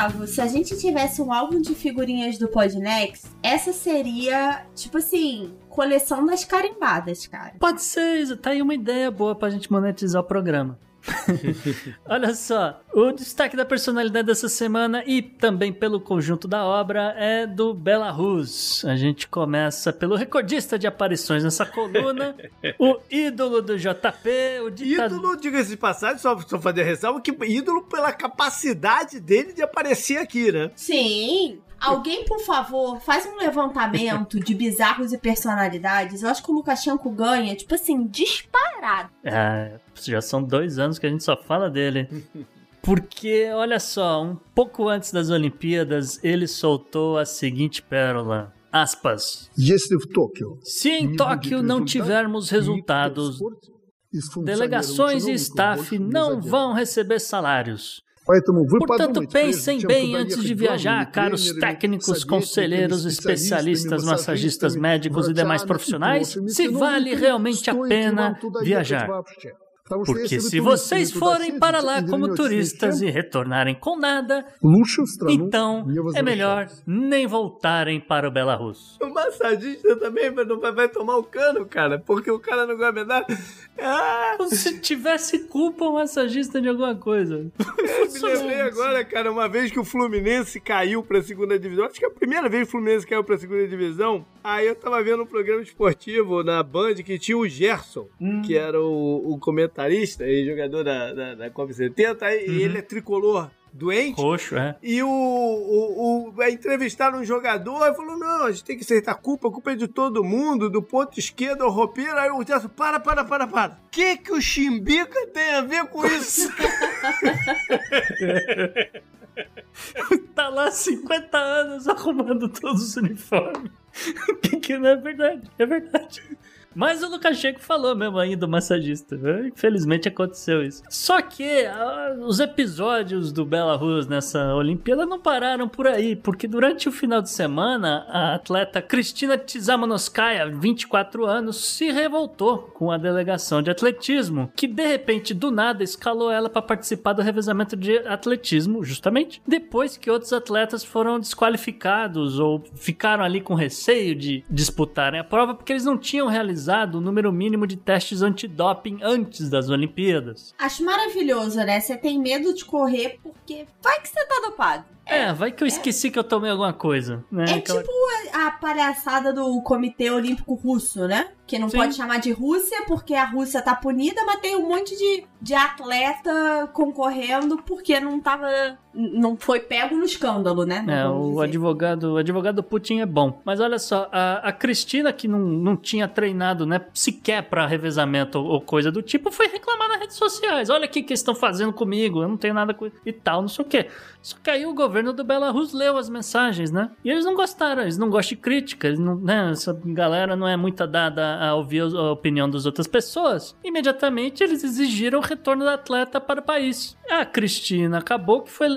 Gustavo, se a gente tivesse um álbum de figurinhas do Podnext, essa seria, tipo assim, coleção das carimbadas, cara. Pode ser, tá aí uma ideia boa pra gente monetizar o programa. Olha só, o destaque da personalidade dessa semana e também pelo conjunto da obra é do Belarus. A gente começa pelo recordista de aparições nessa coluna, o ídolo do JP, o ditador. Ídolo, diga-se de passagem, só, só fazer a ressalva, que ídolo pela capacidade dele de aparecer aqui, né? Sim. Alguém, por favor, faz um levantamento de bizarros e personalidades. Eu acho que o Lukashenko ganha, tipo assim, disparado. É, já são dois anos que a gente só fala dele. Porque, olha só, um pouco antes das Olimpíadas, ele soltou a seguinte pérola. Aspas. Se em Tóquio não tivermos resultados, delegações e staff não vão receber salários. Portanto, pensem bem antes de viajar, caros técnicos, conselheiros, especialistas, massagistas, médicos e demais profissionais, se vale realmente a pena viajar. Porque se vocês forem para lá como turistas e retornarem com nada, então é melhor nem voltarem para o Belarus. O massagista também não vai tomar o cano, cara, porque o cara não gosta nada. Ah! Se tivesse culpa o massagista de alguma coisa. Eu é, me lembrei agora, cara, uma vez que o Fluminense caiu para a segunda divisão, acho que é a primeira vez que o Fluminense caiu para a segunda divisão, aí eu tava vendo um programa esportivo na Band que tinha o Gerson, hum. que era o, o comentário comentarista e jogador da, da, da Copa 70. Aí Uhum. ele é tricolor doente. Roxo, é. E o, o, o entrevistaram um jogador e falou: não, a gente tem que aceitar a culpa, a culpa é de todo mundo, do ponto esquerdo ao roupeiro. Aí o Gerson, para, para, para, para. O que, que o Chimbica tem a ver com isso? Tá lá há 50 anos arrumando todos os uniformes. que, que não é verdade, é verdade. Mas o Lukashenko falou mesmo aí do massagista. Infelizmente aconteceu isso. Só que ah, os episódios do Belarus nessa Olimpíada não pararam por aí, porque durante o final de semana, a atleta Cristina Tzamanoskaya, 24 anos, se revoltou com a delegação de atletismo, que de repente, do nada, escalou ela para participar do revezamento de atletismo, justamente depois que outros atletas foram desqualificados ou ficaram ali com receio de disputarem a prova porque eles não tinham realizado o número mínimo de testes antidoping antes das Olimpíadas. Acho maravilhoso, né? Você tem medo de correr porque vai que você tá dopado. É, vai que eu esqueci que eu tomei alguma coisa, né? É Aquela- tipo a, a palhaçada do Comitê Olímpico Russo, né? Que não Sim. pode chamar de Rússia porque a Rússia tá punida, mas tem um monte de, de atleta concorrendo porque não tava. Não foi pego no escândalo, né? É, Vamos o dizer. advogado, o advogado Putin é bom. Mas olha só, a, a Cristina, que não, não tinha treinado, né, sequer pra revezamento ou, ou coisa do tipo, foi reclamar nas redes sociais. Olha o que, que eles estão fazendo comigo, eu não tenho nada com e tal, não sei o quê. Só que aí o governo do Belarus leu as mensagens, né? E eles não gostaram, eles não gostam de crítica, eles não, né? Essa galera não é muito dada a ouvir a opinião das outras pessoas. Imediatamente eles exigiram o retorno da atleta para o país. A Cristina acabou que foi,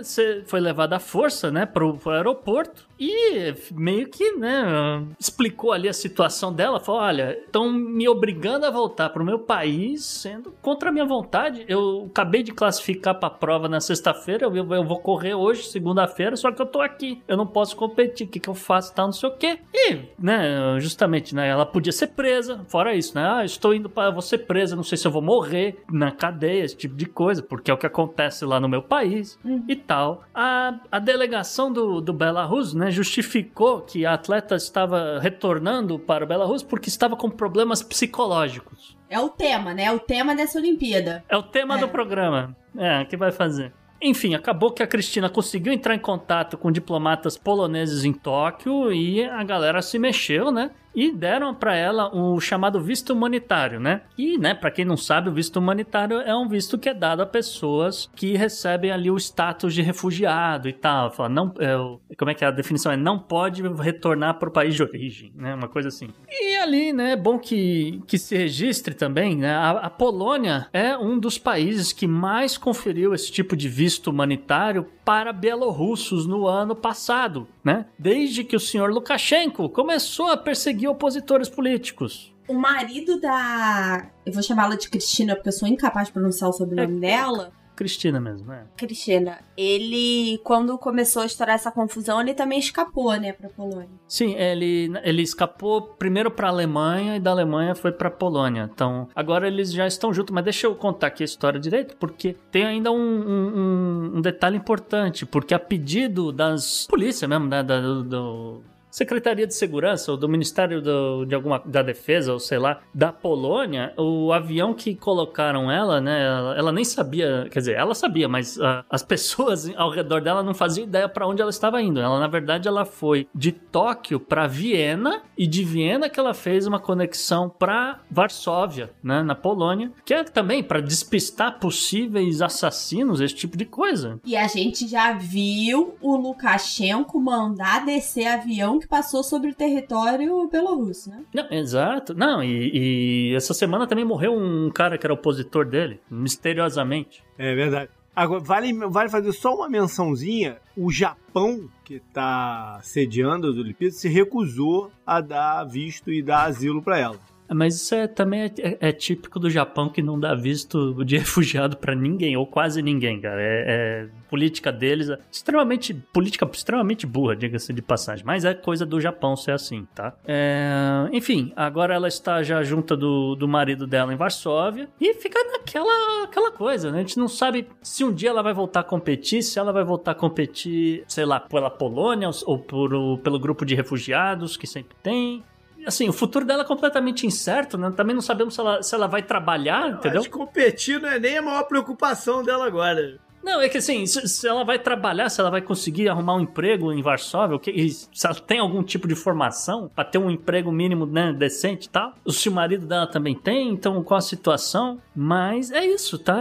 foi levada à força, né, pro, pro aeroporto e meio que, né, explicou ali a situação dela. Falou: olha, estão me obrigando a voltar pro meu país, sendo contra a minha vontade. Eu acabei de classificar pra prova na sexta-feira, eu, eu vou correr hoje, segunda-feira, só que eu tô aqui. Eu não posso competir, o que, que eu faço, tal, não sei o quê. E, né, justamente, né, ela podia ser presa, fora isso, né, ah, estou indo para, vou ser presa, não sei se eu vou morrer na cadeia, esse tipo de coisa, porque é o que acontece lá no meu país e tal. A, a delegação do, do Belarus, né, justificou que a atleta estava retornando para o Belarus porque estava com problemas psicológicos. É o tema, né? É o tema dessa Olimpíada. É o tema É. do programa. É, que vai fazer. Enfim, acabou que a Cristina conseguiu entrar em contato com diplomatas poloneses em Tóquio e a galera se mexeu, né? E deram para ela o chamado visto humanitário, né? E, né, para quem não sabe, o visto humanitário é um visto que é dado a pessoas que recebem ali o status de refugiado e tal. Fala, não, é, como é que é a definição? É não pode retornar para o país de origem, né? Uma coisa assim. E ali, né, é bom que, que se registre também, né? A, a Polônia é um dos países que mais conferiu esse tipo de visto humanitário para bielorrussos no ano passado, né? Desde que o senhor Lukashenko começou a perseguir opositores políticos. O marido da. Eu vou chamá-la de Cristina, porque eu sou incapaz de pronunciar o sobrenome dela. Cristina mesmo, né? Cristina, ele, quando começou a estourar essa confusão, ele também escapou, né, pra Polônia. Sim, ele, ele escapou primeiro para a Alemanha e da Alemanha foi para Polônia. Então, agora eles já estão juntos. Mas deixa eu contar aqui a história direito, porque tem ainda um, um- um- detalhe importante. Porque a pedido das polícia mesmo, né, do, do- Secretaria de Segurança ou do Ministério do- de alguma da Defesa, ou sei lá, da Polônia, o avião que colocaram ela, né? Ela, ela nem sabia, quer dizer, ela sabia, mas ah, as pessoas ao redor dela não faziam ideia para onde ela estava indo. Ela, na verdade, ela foi de Tóquio para Viena e de Viena que ela fez uma conexão para Varsóvia, né, na Polônia, que é também para despistar possíveis assassinos, esse tipo de coisa. E a gente já viu o Lukashenko mandar descer avião que passou sobre o território belorrusso, né? Não, exato. Não, e, e essa semana também morreu um cara que era opositor dele, misteriosamente. É verdade. Agora, vale, vale fazer só uma mençãozinha. O Japão, que tá sediando as Olimpíadas, se recusou a dar visto e dar asilo para ela. Mas isso é, também é, é- é típico do Japão que não dá visto de refugiado pra ninguém, ou quase ninguém, cara. É, é política deles, é extremamente, política extremamente burra, diga-se de passagem. Mas é coisa do Japão ser assim, tá? É, enfim, agora ela está já junta do, do marido dela em Varsóvia e fica naquela aquela coisa, né? A gente não sabe se um dia ela vai voltar a competir, se ela vai voltar a competir, sei lá, pela Polônia ou por, o- pelo grupo de refugiados que sempre tem assim, o futuro dela é completamente incerto, né? Também não sabemos se ela, se ela vai trabalhar, entendeu? Acho competir não é nem a maior preocupação dela agora. Não, é que assim, se, se ela vai trabalhar, se ela vai conseguir arrumar um emprego em Varsóvia, que, se ela tem algum tipo de formação pra ter um emprego mínimo né, decente e tal. Se o marido dela também tem, então qual a situação? Mas é isso, tá,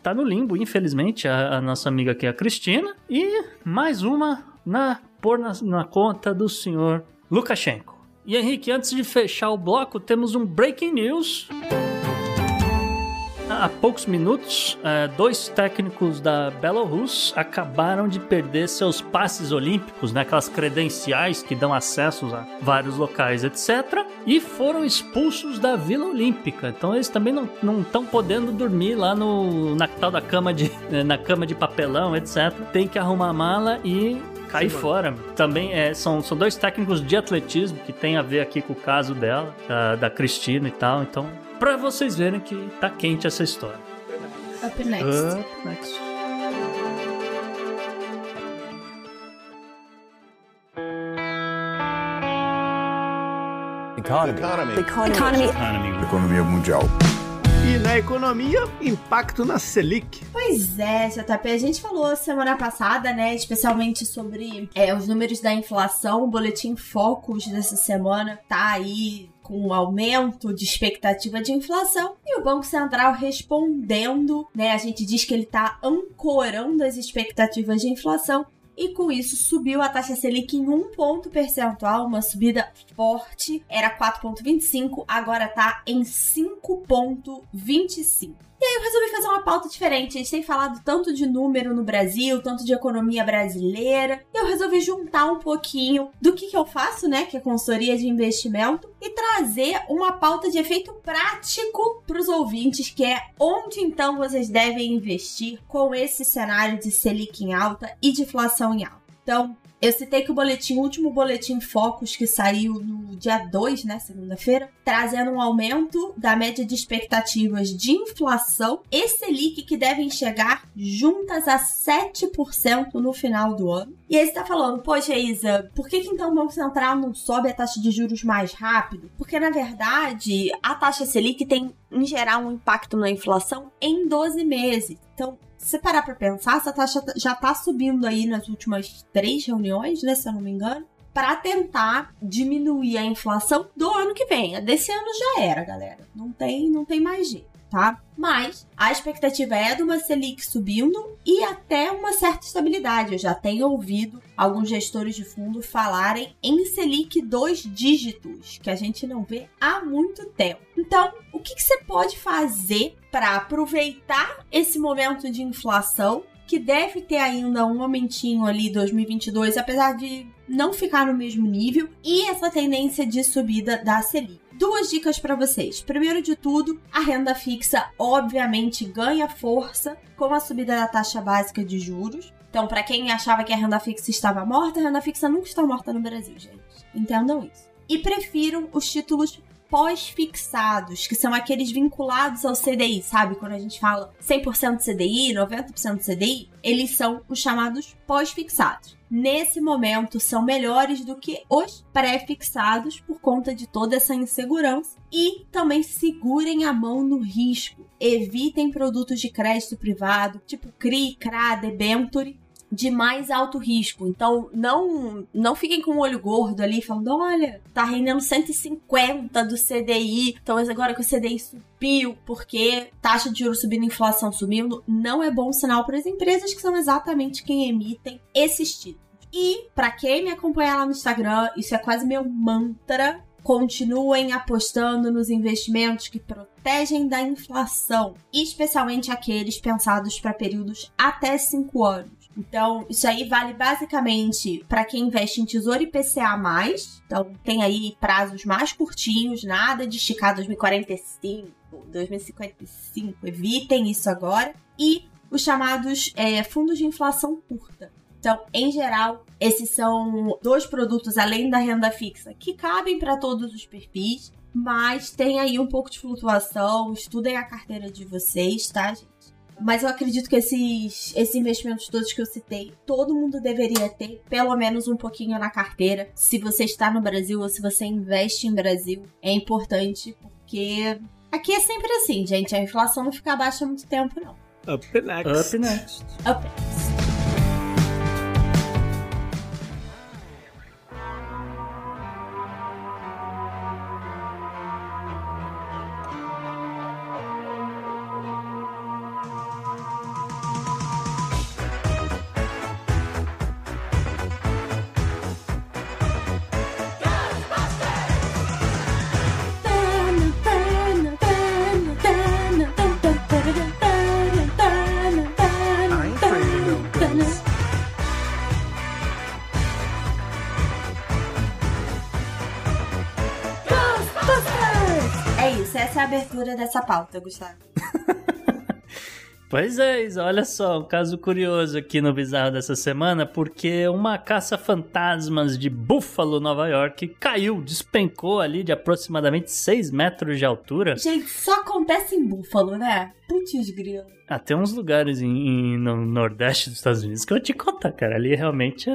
tá no limbo, infelizmente, a, a nossa amiga aqui, a Cristina. E mais uma na pôr na, na conta do senhor Lukashenko. E Henrique, antes de fechar o bloco, temos um breaking news. Há poucos minutos, eh, dois técnicos da Belarus acabaram de perder seus passes olímpicos, né, aquelas credenciais que dão acesso a vários locais, etc. E foram expulsos da Vila Olímpica. Então eles também não estão podendo dormir lá no, na tal da cama de, na cama de papelão, etc. Tem que arrumar a mala e cair fora. Também é, são, são dois técnicos de atletismo que tem a ver aqui com o caso dela, da, da Cristina e tal. Então, pra vocês verem que tá quente essa história. Up next. Up next. Economy. Economy. Economia mundial. E na economia, impacto na Selic. Pois é, JP, a gente falou semana passada, né, especialmente sobre é, os números da inflação, o boletim Focus dessa semana tá aí com um aumento de expectativa de inflação e o Banco Central respondendo, né, a gente diz que ele tá ancorando as expectativas de inflação e com isso subiu a taxa Selic em um ponto percentual, uma subida forte, era 4,25, agora tá em 5,25. E aí eu resolvi fazer uma pauta diferente. A gente tem falado tanto de número no Brasil, tanto de economia brasileira. Eu resolvi juntar um pouquinho do que, que eu faço, né? Que é consultoria de investimento. E trazer uma pauta de efeito prático para os ouvintes, que é onde então vocês devem investir com esse cenário de Selic em alta e de inflação em alta. Então, eu citei que o boletim, o último boletim Focus que saiu no dia 2, né, segunda-feira, trazendo um aumento da média de expectativas de inflação e Selic que devem chegar juntas a 7% no final do ano. E aí você tá falando, poxa, Isa, por que, que então o Banco Central não sobe a taxa de juros mais rápido? Porque, na verdade, a taxa Selic tem, em geral, um impacto na inflação em 12 meses. Então, se você parar pra pensar, essa taxa já tá subindo aí nas últimas três reuniões, né? Se eu não me engano. para tentar diminuir a inflação do ano que vem. Desse ano já era, galera. Não tem, não tem mais jeito, tá? Mas a expectativa é de uma Selic subindo e até uma certa estabilidade. Eu já tenho ouvido alguns gestores de fundo falarem em Selic dois dígitos, que a gente não vê há muito tempo. Então, o que, que você pode fazer para aproveitar esse momento de inflação que deve ter ainda um momentinho ali 2022, apesar de não ficar no mesmo nível, e essa tendência de subida da Selic. Duas dicas para vocês. Primeiro de tudo, a renda fixa obviamente ganha força com a subida da taxa básica de juros. Então, para quem achava que a renda fixa estava morta, a renda fixa nunca está morta no Brasil, gente. Entendam isso. E prefiram os títulos pós-fixados, que são aqueles vinculados ao CDI, sabe? Quando a gente fala 100% CDI, 90% CDI, eles são os chamados pós-fixados. Nesse momento, são melhores do que os pré-fixados por conta de toda essa insegurança e também segurem a mão no risco. Evitem produtos de crédito privado, tipo CRI, CRA, debenture, de mais alto risco. Então, não não fiquem com o olho gordo ali falando, olha, tá rendendo 150 do CDI, então agora que o CDI subiu, porque taxa de juros subindo, inflação subindo, não é bom sinal para as empresas que são exatamente quem emitem esses títulos. E para quem me acompanha lá no Instagram, isso é quase meu mantra. Continuem apostando nos investimentos que protegem da inflação, especialmente aqueles pensados para períodos até 5 anos. Então, isso aí vale basicamente para quem investe em Tesouro IPCA+. Então, tem aí prazos mais curtinhos, nada de esticar 2045, 2055. Evitem isso agora. E os chamados é, fundos de inflação curta. Então, em geral, esses são dois produtos além da renda fixa que cabem para todos os perfis, mas tem aí um pouco de flutuação. Estudem a carteira de vocês, tá, gente? Mas eu acredito que esses, esses investimentos todos que eu citei, todo mundo deveria ter pelo menos um pouquinho na carteira. Se você está no Brasil ou se você investe em Brasil, é importante porque aqui é sempre assim, gente. A inflação não fica baixa há muito tempo, não. Up next. Up next. Up next. Dessa pauta, Gustavo. Pois é, olha só, um caso curioso aqui no Bizarro dessa semana, porque uma caça-fantasmas de Buffalo, Nova York, caiu, despencou ali de aproximadamente 6 metros de altura. Gente, só acontece em Búfalo, né? Putz grilo. Até uns lugares em, em- no Nordeste dos Estados Unidos que eu vou te contar, cara. Ali realmente a,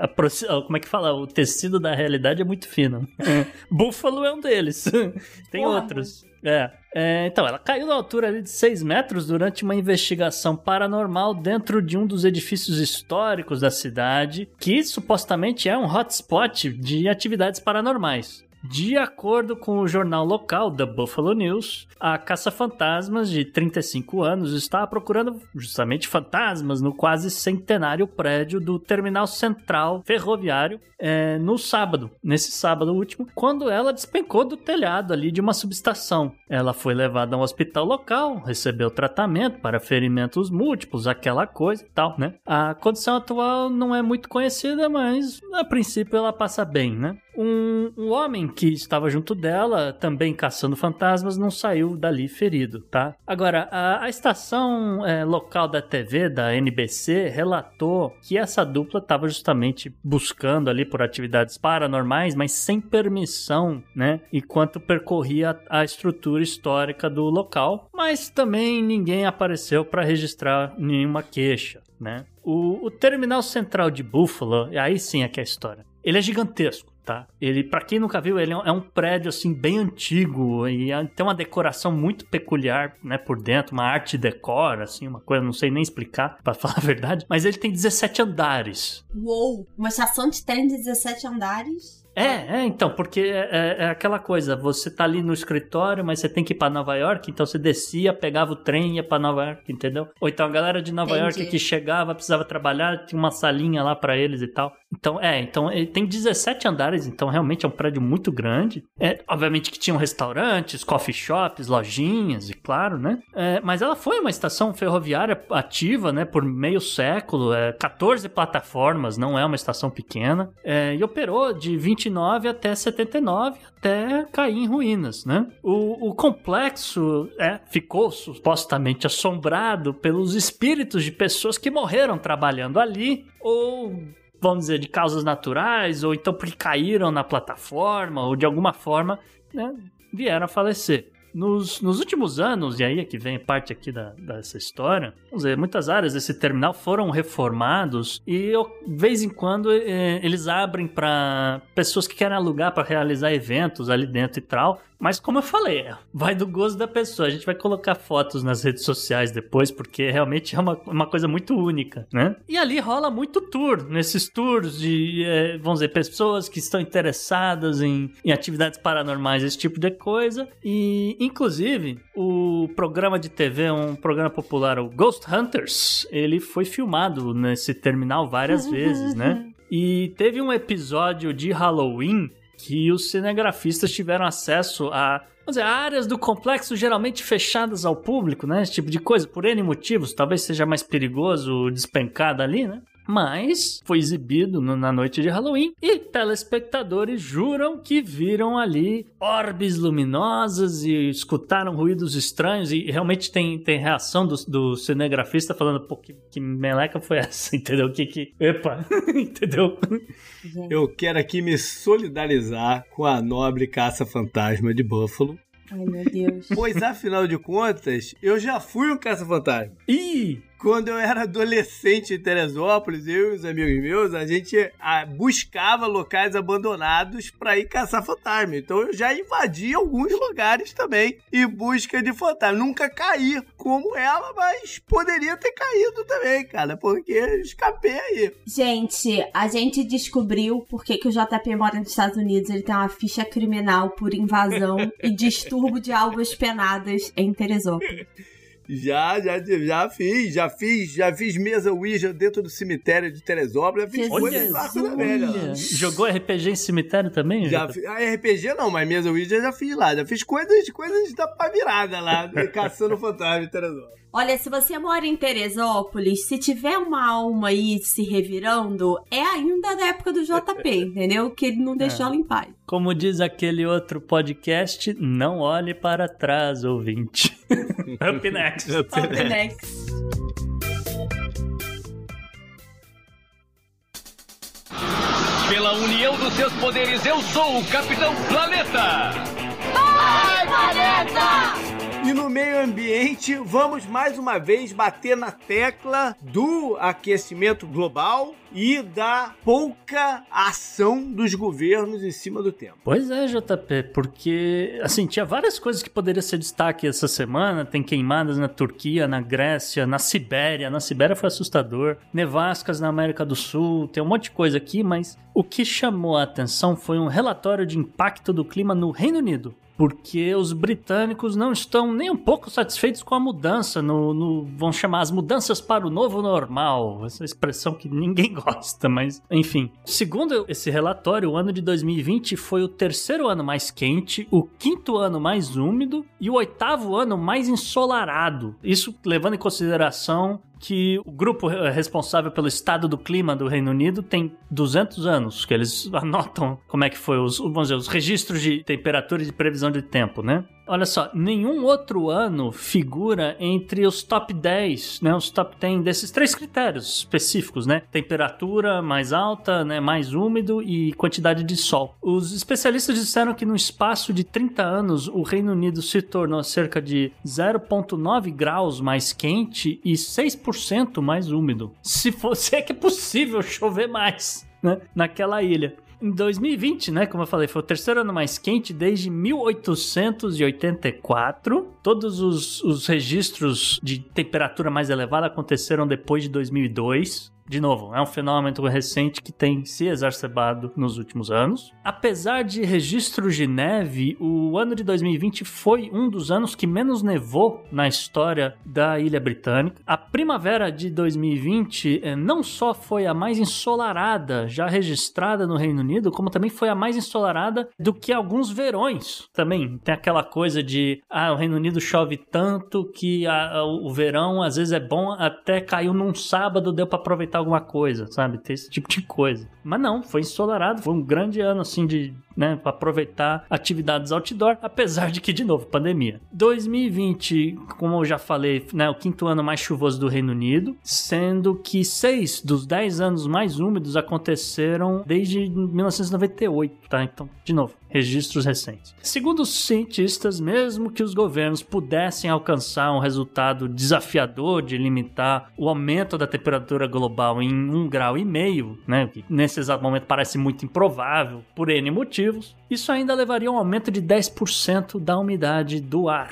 a- a como é que fala? O tecido da realidade é muito fino. Buffalo é um deles. Tem Porra, outros. É. É, Então, ela caiu na altura ali de 6 metros durante uma investigação paranormal dentro de um dos edifícios históricos da cidade, que supostamente é um hotspot de atividades paranormais. De acordo com o jornal local The Buffalo News, a caça-fantasmas de 35 anos está procurando justamente fantasmas no quase centenário prédio do terminal central ferroviário é, no sábado, nesse sábado último, quando ela despencou do telhado ali de uma subestação. Ela foi levada a um hospital local, recebeu tratamento para ferimentos múltiplos, aquela coisa e tal, né? A condição atual não é muito conhecida, mas a princípio ela passa bem, né? Um, um homem que estava junto dela, também caçando fantasmas, não saiu dali ferido, tá? Agora, a, a estação é, local da TV, da NBC, relatou que essa dupla estava justamente buscando ali por atividades paranormais, mas sem permissão, né? Enquanto percorria a estrutura histórica do local, mas também ninguém apareceu para registrar nenhuma queixa, né? O, o terminal central de Buffalo, aí sim é que é a história. Ele é gigantesco. Tá? Ele, para quem nunca viu, ele é um, é um prédio assim bem antigo e é, tem uma decoração muito peculiar, né, por dentro, uma arte decor, assim, uma coisa, não sei nem explicar, para falar a verdade, mas ele tem 17 andares. Uou! Uma estação de trem de 17 andares? É, é, então, porque é, é, é, aquela coisa, você tá ali no escritório, mas você tem que ir pra Nova York, então você descia, pegava o trem e ia pra Nova York, entendeu? Ou então a galera de Nova Entendi. York que chegava, precisava trabalhar, tinha uma salinha lá pra eles e tal. Então, é, então ele tem 17 andares, então realmente é um prédio muito grande. É, obviamente que tinham restaurantes, coffee shops, lojinhas, e claro, né? É, mas ela foi uma estação ferroviária ativa, né, por meio século, é, 14 plataformas, não é uma estação pequena, é, e operou de 29 até 79, até cair em ruínas, né? O, o complexo é, ficou supostamente assombrado pelos espíritos de pessoas que morreram trabalhando ali, ou vamos dizer, de causas naturais, ou então porque caíram na plataforma, ou de alguma forma, né, vieram a falecer. Nos, nos últimos anos, e aí é que vem parte aqui da, dessa história, vamos dizer, muitas áreas desse terminal foram reformados e eu, de vez em quando eh, eles abrem para pessoas que querem alugar para realizar eventos ali dentro e tal. Mas como eu falei, vai do gosto da pessoa. A gente vai colocar fotos nas redes sociais depois, porque realmente é uma, uma coisa muito única, né? E ali rola muito tour, nesses tours de, eh, vamos dizer, pessoas que estão interessadas em, em atividades paranormais, esse tipo de coisa. E, inclusive, o programa de TV, um programa popular, o Ghost Hunters, ele foi filmado nesse terminal várias vezes, né? E teve um episódio de Halloween que os cinegrafistas tiveram acesso a Vamos dizer, áreas do complexo geralmente fechadas ao público, né? Esse tipo de coisa, por N motivos. Talvez seja mais perigoso despencar dali, né? Mas foi exibido no- na noite de Halloween e telespectadores juram que viram ali orbes luminosas e escutaram ruídos estranhos. E realmente tem, tem reação do, do cinegrafista falando: pô, que, que meleca foi essa? Entendeu? Que que. Epa! Entendeu? Eu quero aqui me solidarizar com a nobre caça-fantasma de Buffalo, ai meu Deus. pois afinal de contas, eu já fui um caça-fantasma. Ih! Quando eu era adolescente em Teresópolis, eu e os amigos meus, a gente buscava locais abandonados pra ir caçar fantasma. Então eu já invadi alguns lugares também em busca de fantasma. Nunca caí como ela, mas poderia ter caído também, cara, porque eu escapei aí. Gente, a gente descobriu por que, que o JP mora nos Estados Unidos. Ele tem uma ficha criminal por invasão e distúrbio de almas penadas em Teresópolis. Já, já, já fiz, já fiz, já fiz mesa Ouija dentro do cemitério de Teresópolis, já fiz coisa velha. lá. Olha, jogou RPG em cemitério também? Já fiz, a RPG não, mas mesa Ouija eu já fiz lá. Já fiz coisas, coisas da pá virada lá, caçando fantasma em Teresópolis. Olha, se você mora em Teresópolis, se tiver uma alma aí se revirando, é ainda da época do JP, entendeu? Que ele não deixou ela em paz. Como diz aquele outro podcast, não olhe para trás, ouvinte. Up next. Up next. Pela união dos seus poderes, eu sou o Capitão Planeta! E no meio ambiente, vamos mais uma vez bater na tecla do aquecimento global e da pouca ação dos governos em cima do tempo. Pois é, JP, porque assim, tinha várias coisas que poderiam ser destaque essa semana. Tem queimadas na Turquia, na Grécia, na Sibéria. Na Sibéria foi assustador. Nevascas na América do Sul. Tem um monte de coisa aqui, mas o que chamou a atenção foi um relatório de impacto do clima no Reino Unido. Porque os britânicos não estão nem um pouco satisfeitos com a mudança, no, no- vamos chamar as mudanças para o novo normal. Essa expressão que ninguém gosta, mas enfim. Segundo esse relatório, o ano de 2020 foi o terceiro ano mais quente, o quinto ano mais úmido e o oitavo ano mais ensolarado. Isso levando em consideração que o grupo eh, responsável pelo estado do clima do Reino Unido tem 200 anos, que eles anotam como é que foi os, vamos dizer, os registros de temperatura e de previsão de tempo, né? Olha só, nenhum outro ano figura entre os top 10, né? Os top 10 desses três critérios específicos, né? Temperatura mais alta, né? Mais úmido e quantidade de sol. Os especialistas disseram que no espaço de 30 anos o Reino Unido se tornou cerca de 0,9 graus mais quente e 6% mais úmido. Se fosse é que é possível chover mais, né? Naquela ilha. Em 2020, né, como eu falei, foi o terceiro ano mais quente desde 1884. Todos os, os registros de temperatura mais elevada aconteceram depois de 2002. De novo, é um fenômeno recente que tem se exacerbado nos últimos anos. Apesar de registros de neve, o ano de 2020 foi um dos anos que menos nevou na história da Ilha Britânica. A primavera de 2020 eh, não só foi a mais ensolarada já registrada no Reino Unido, como também foi a mais ensolarada do que alguns verões. Também tem aquela coisa de ah, o Reino Unido chove tanto que a- a- o verão às vezes é bom até caiu num sábado, deu para aproveitar alguma coisa, sabe? Tem esse tipo de coisa. Mas não, foi ensolarado, foi um grande ano assim de, né, para aproveitar atividades outdoor, apesar de que de novo, pandemia. 2020, como eu já falei, né, o quinto ano mais chuvoso do Reino Unido, sendo que seis dos dez anos mais úmidos aconteceram desde 1998, tá? Então, de novo, registros recentes. Segundo os cientistas, mesmo que os governos pudessem alcançar um resultado desafiador de limitar o aumento da temperatura global em um grau e meio, né, que nesse exato momento parece muito improvável por N motivos, isso ainda levaria a um aumento de 10% da umidade do ar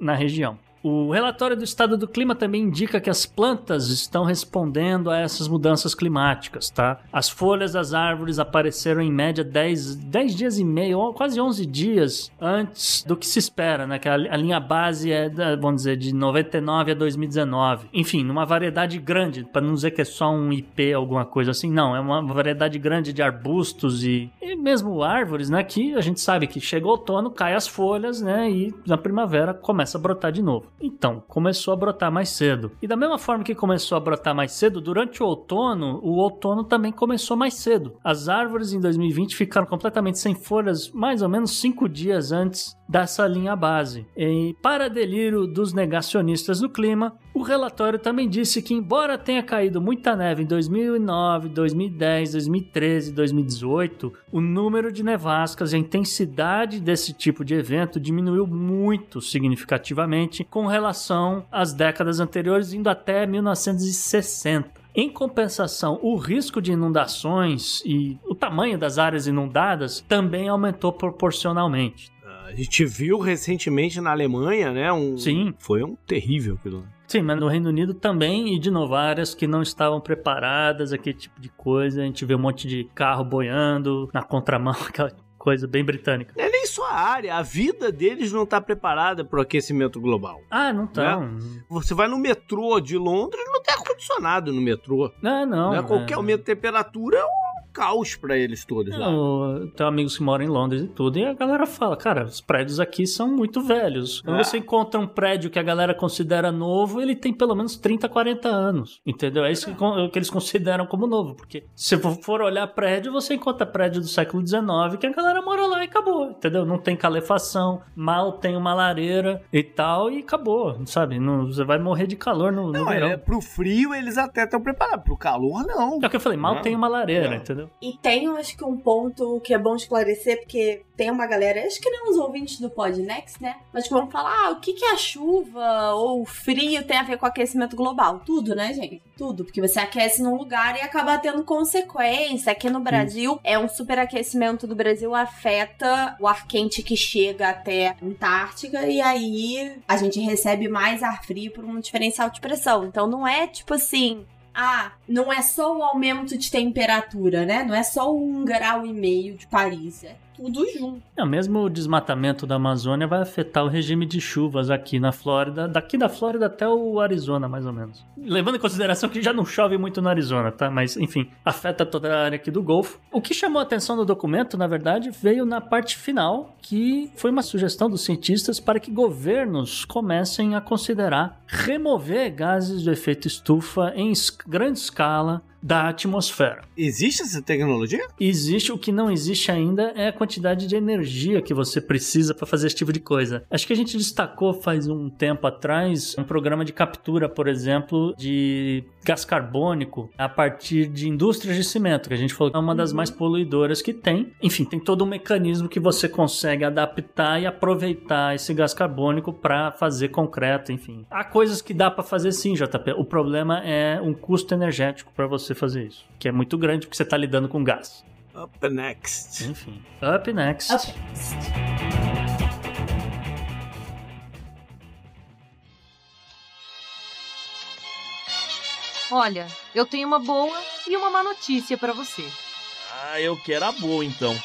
na região. O relatório do estado do clima também indica que as plantas estão respondendo a essas mudanças climáticas, tá? As folhas das árvores apareceram em média 10, 10 dias e meio, quase 11 dias antes do que se espera, né? Que a, a linha base é, da, vamos dizer, de 99 a 2019. Enfim, numa variedade grande, para não dizer que é só um IP, alguma coisa assim, não. É uma variedade grande de arbustos e, e mesmo árvores, né? Que a gente sabe que chega o outono, cai as folhas, né? E na primavera começa a brotar de novo. Então, começou a brotar mais cedo. E da mesma forma que começou a brotar mais cedo, durante o outono, o outono também começou mais cedo. As árvores em 2020 ficaram completamente sem folhas mais ou menos cinco dias antes dessa linha base. E para delírio dos negacionistas do clima, o relatório também disse que, embora tenha caído muita neve em 2009, 2010, 2013 2018, o número de nevascas e a intensidade desse tipo de evento diminuiu muito significativamente com relação às décadas anteriores, indo até 1960. Em compensação, o risco de inundações e o tamanho das áreas inundadas também aumentou proporcionalmente. A gente viu recentemente na Alemanha, né? Um, Sim. Foi um terrível aquilo. Sim, mas no Reino Unido também, e de novo, áreas que não estavam preparadas, aquele tipo de coisa. A gente vê um monte de carro boiando na contramão, aquela coisa bem britânica. É nem só a área, a vida deles não está preparada para o aquecimento global. Ah, não estão. Você vai no metrô de Londres, não tem ar-condicionado no metrô. Não, não. né? Qualquer é. aumento de temperatura é um caos para eles todos lá. Eu tenho amigos que moram em Londres e tudo, e a galera fala, cara, os prédios aqui são muito velhos. Quando É. você encontra um prédio que a galera considera novo, ele tem pelo menos 30, 40 anos. Entendeu? É isso que, con- que eles consideram como novo. Porque se for- olhar prédio, você encontra prédio do século XIX que a galera mora lá e acabou. Entendeu? Não tem calefação, mal tem uma lareira e tal, e acabou, sabe? Não, você vai morrer de calor no, no Não, verão. é, pro frio eles até estão preparados, pro calor não. É o que eu falei, mal Não. tem uma lareira, Não. entendeu? E tem, acho que um ponto que é bom esclarecer, porque tem uma galera, acho que nem os ouvintes do Podnext, né? Mas que vão falar, ah, o que, que a chuva ou o frio tem a ver com aquecimento global? Tudo, né, gente? Tudo. Porque você aquece num lugar e acaba tendo consequência. Aqui no Brasil, é um superaquecimento do Brasil afeta o ar quente que chega até a Antártica e aí a gente recebe mais ar frio por um diferencial de pressão. Então não é tipo assim, ah, não é só o aumento de temperatura, né? Não é só um grau e meio de Paris. É tudo junto. É, mesmo o desmatamento da Amazônia vai afetar o regime de chuvas aqui na Flórida, daqui da Flórida até o Arizona, mais ou menos. Levando em consideração que já não chove muito no Arizona, tá? Mas, enfim, afeta toda a área aqui do Golfo. O que chamou a atenção no documento, na verdade, veio na parte final, que foi uma sugestão dos cientistas para que governos comecem a considerar remover gases do efeito estufa em grande escala da atmosfera. Existe essa tecnologia? Existe, o que não existe ainda é a quantidade de energia que você precisa para fazer esse tipo de coisa. Acho que a gente destacou faz um tempo atrás um programa de captura, por exemplo, de gás carbônico a partir de indústrias de cimento, que a gente falou que é uma das mais poluidoras que tem. Enfim, tem todo um mecanismo que você consegue adaptar e aproveitar esse gás carbônico para fazer concreto, enfim. Há coisas que dá para fazer sim, JP. O problema é um custo energético para você fazer isso, que é muito grande porque você está lidando com gás. Up next. Enfim, up next. Up. Olha, eu tenho uma boa e uma má notícia pra você. Ah, eu quero a boa então.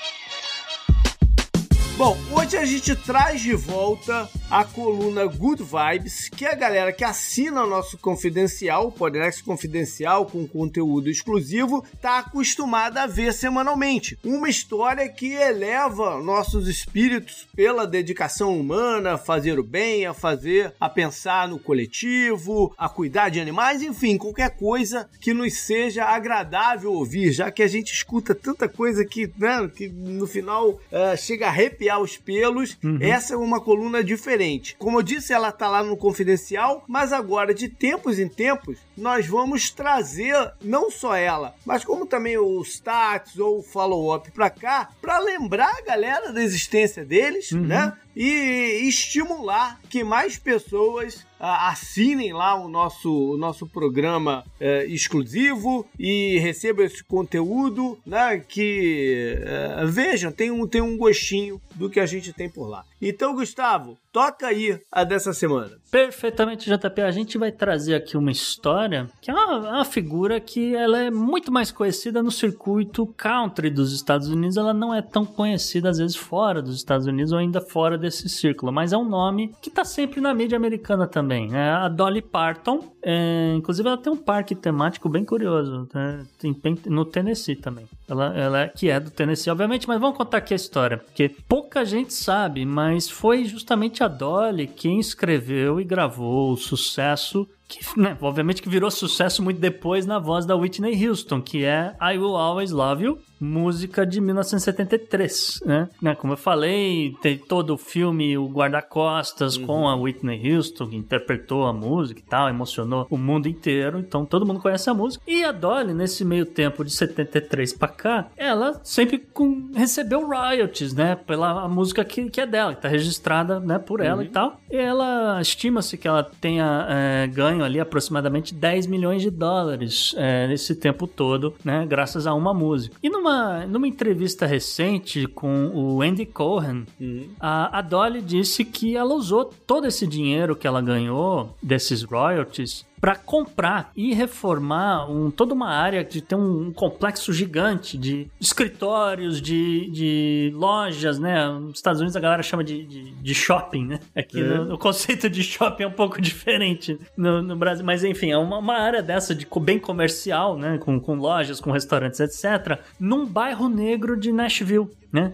Bom, hoje a gente traz de volta a coluna Good Vibes, que é a galera que assina o nosso confidencial, o Podnext Confidencial, com conteúdo exclusivo, tá acostumada a ver semanalmente. Uma história que eleva nossos espíritos pela dedicação humana, a fazer o bem, a fazer, a pensar no coletivo, a cuidar de animais, enfim, qualquer coisa que nos seja agradável ouvir, já que a gente escuta tanta coisa que, né, que no final eh, chega a arrepiar os pelos. Essa é uma coluna diferente. Como eu disse, ela tá lá no confidencial, mas agora, de tempos em tempos, nós vamos trazer não só ela, mas como também o stats ou o follow-up pra cá, pra lembrar a galera da existência deles, né? E estimular que mais pessoas ah, assinem lá o nosso, o nosso programa eh, exclusivo e recebam esse conteúdo, né? Que eh, vejam, tem um, tem um gostinho do que a gente tem por lá. Então, Gustavo, toca aí a dessa semana. Perfeitamente, JP. A gente vai trazer aqui uma história que é uma, uma figura que ela é muito mais conhecida no circuito country dos Estados Unidos. Ela não é tão conhecida, às vezes, fora dos Estados Unidos ou ainda fora desse círculo. Mas é um nome que tá sempre na mídia americana também. É a Dolly Parton. É, inclusive, ela tem um parque temático bem curioso. né? Tem, no Tennessee também. Ela, ela é- que é do Tennessee, obviamente. Mas vamos contar aqui a história. Porque pouca gente sabe, mas foi justamente a Dolly quem escreveu e gravou o sucesso que, né, obviamente que virou sucesso muito depois na voz da Whitney Houston, que é I Will Always Love You, música de 1973, né? Né, Como eu falei, tem todo o filme O Guarda-Costas com a Whitney Houston, que interpretou a música e tal, emocionou o mundo inteiro, então todo mundo conhece a música. E a Dolly, nesse meio tempo de 73 pra cá, ela sempre com- recebeu royalties, né? Pela música que, que é dela, que tá registrada né, por ela e tal. E ela estima-se que ela tenha é, ganho ali aproximadamente 10 milhões de dólares é, nesse tempo todo, né? Graças a uma música. E numa, numa entrevista recente com o Andy Cohen, a, a Dolly disse que ela usou todo esse dinheiro que ela ganhou desses royalties para comprar e reformar um, toda uma área de ter um, um complexo gigante de escritórios, de, de lojas, né? Nos Estados Unidos a galera chama de, de, de shopping, né? Aqui no- o conceito de shopping é um pouco diferente no, no Brasil, mas enfim, é uma, uma área dessa de bem comercial, né? Com, com lojas, com restaurantes, etc. Num bairro negro de Nashville. Né?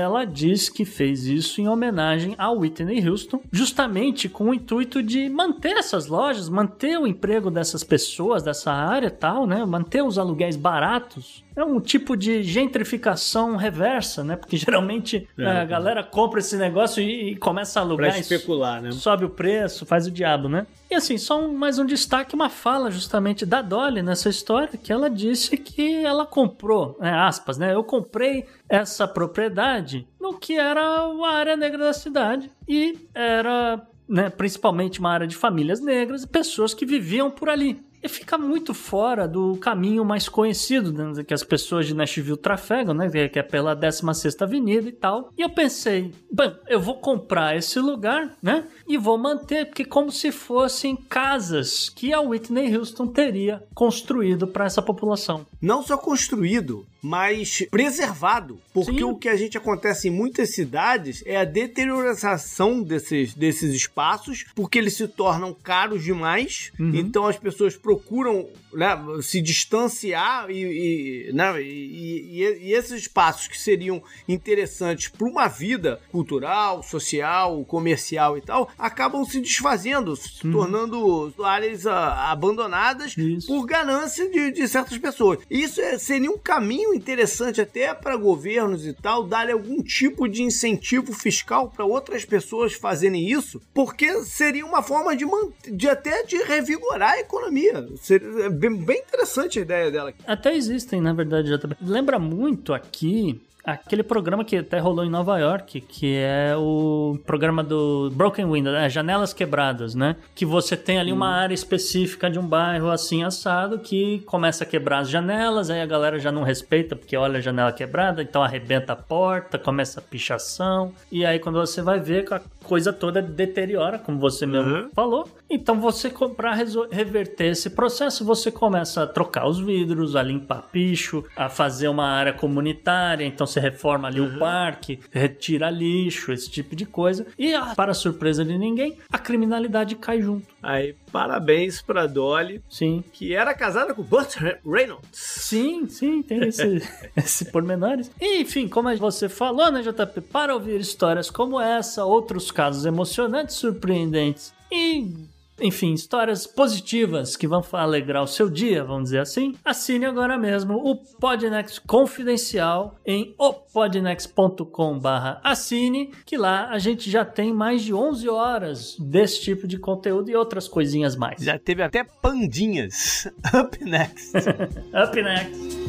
Ela diz que fez isso em homenagem a Whitney Houston, justamente com o intuito de manter essas lojas, manter o emprego dessas pessoas dessa área e tal, né? Manter os aluguéis baratos. É um tipo de gentrificação reversa, né? Porque geralmente É, a galera compra esse negócio e, e começa a Pra alugar e especular, né? sobe o preço, faz o diabo, né? E assim, só um- mais um destaque, uma fala justamente da Dolly nessa história, que ela disse que ela comprou, né, aspas, né? Eu comprei essa propriedade no que era uma área negra da cidade e era, né, principalmente uma área de famílias negras e pessoas que viviam por ali. Fica muito fora do caminho mais conhecido né, que as pessoas de Nashville trafegam, né? Que é pela 16ª Avenida e tal. E eu pensei, bem, eu vou comprar esse lugar, né? E vou manter, porque como se fossem casas que a Whitney Houston teria construído para essa população. não só construído, mas preservado. Porque Sim. o que a gente acontece em muitas cidades é a deterioração desses, desses espaços, porque eles se tornam caros demais. Uhum. Então as pessoas procuram né, se distanciar e, e, né, e- e- esses espaços que seriam interessantes para uma vida cultural, social, comercial e tal, acabam se desfazendo, se tornando áreas ah, abandonadas Uhum. Isso. por ganância de, de certas pessoas. Isso é- seria um caminho interessante até para governos e tal, darem algum tipo de incentivo fiscal para outras pessoas fazerem isso, porque seria uma forma de, de até de revigorar a economia. Seria é bem, bem interessante a ideia dela. Até existem, na verdade, já. Lembra muito aqui aquele programa que até rolou em Nova York, que é o programa do Broken Window, né? Janelas Quebradas, né? Que você tem ali uma área específica de um bairro assim assado que começa a quebrar as janelas, aí a galera já não respeita porque olha a janela quebrada, então arrebenta a porta, começa a pichação, e aí quando você vai ver a coisa toda deteriora, como você mesmo Uhum. falou. Então você para reverter esse processo, você começa a trocar os vidros, a limpar picho, a fazer uma área comunitária, então você reforma ali o parque, retira lixo, esse tipo de coisa. E ah, para surpresa de ninguém, a criminalidade cai junto. Aí, parabéns pra Dolly, Sim. que era casada com Burt Reynolds. Sim, sim, tem esse, esse pormenores. E, enfim, como você falou, né, JP? Para ouvir histórias como essa, outros casos emocionantes, surpreendentes e, enfim, histórias positivas que vão alegrar o seu dia, vamos dizer assim, assine agora mesmo o Podnext Confidencial em opodnext.com assine, que lá a gente já tem mais de 11 horas desse tipo de conteúdo e outras coisinhas mais. Já teve até pandinhas. Up next. Up next!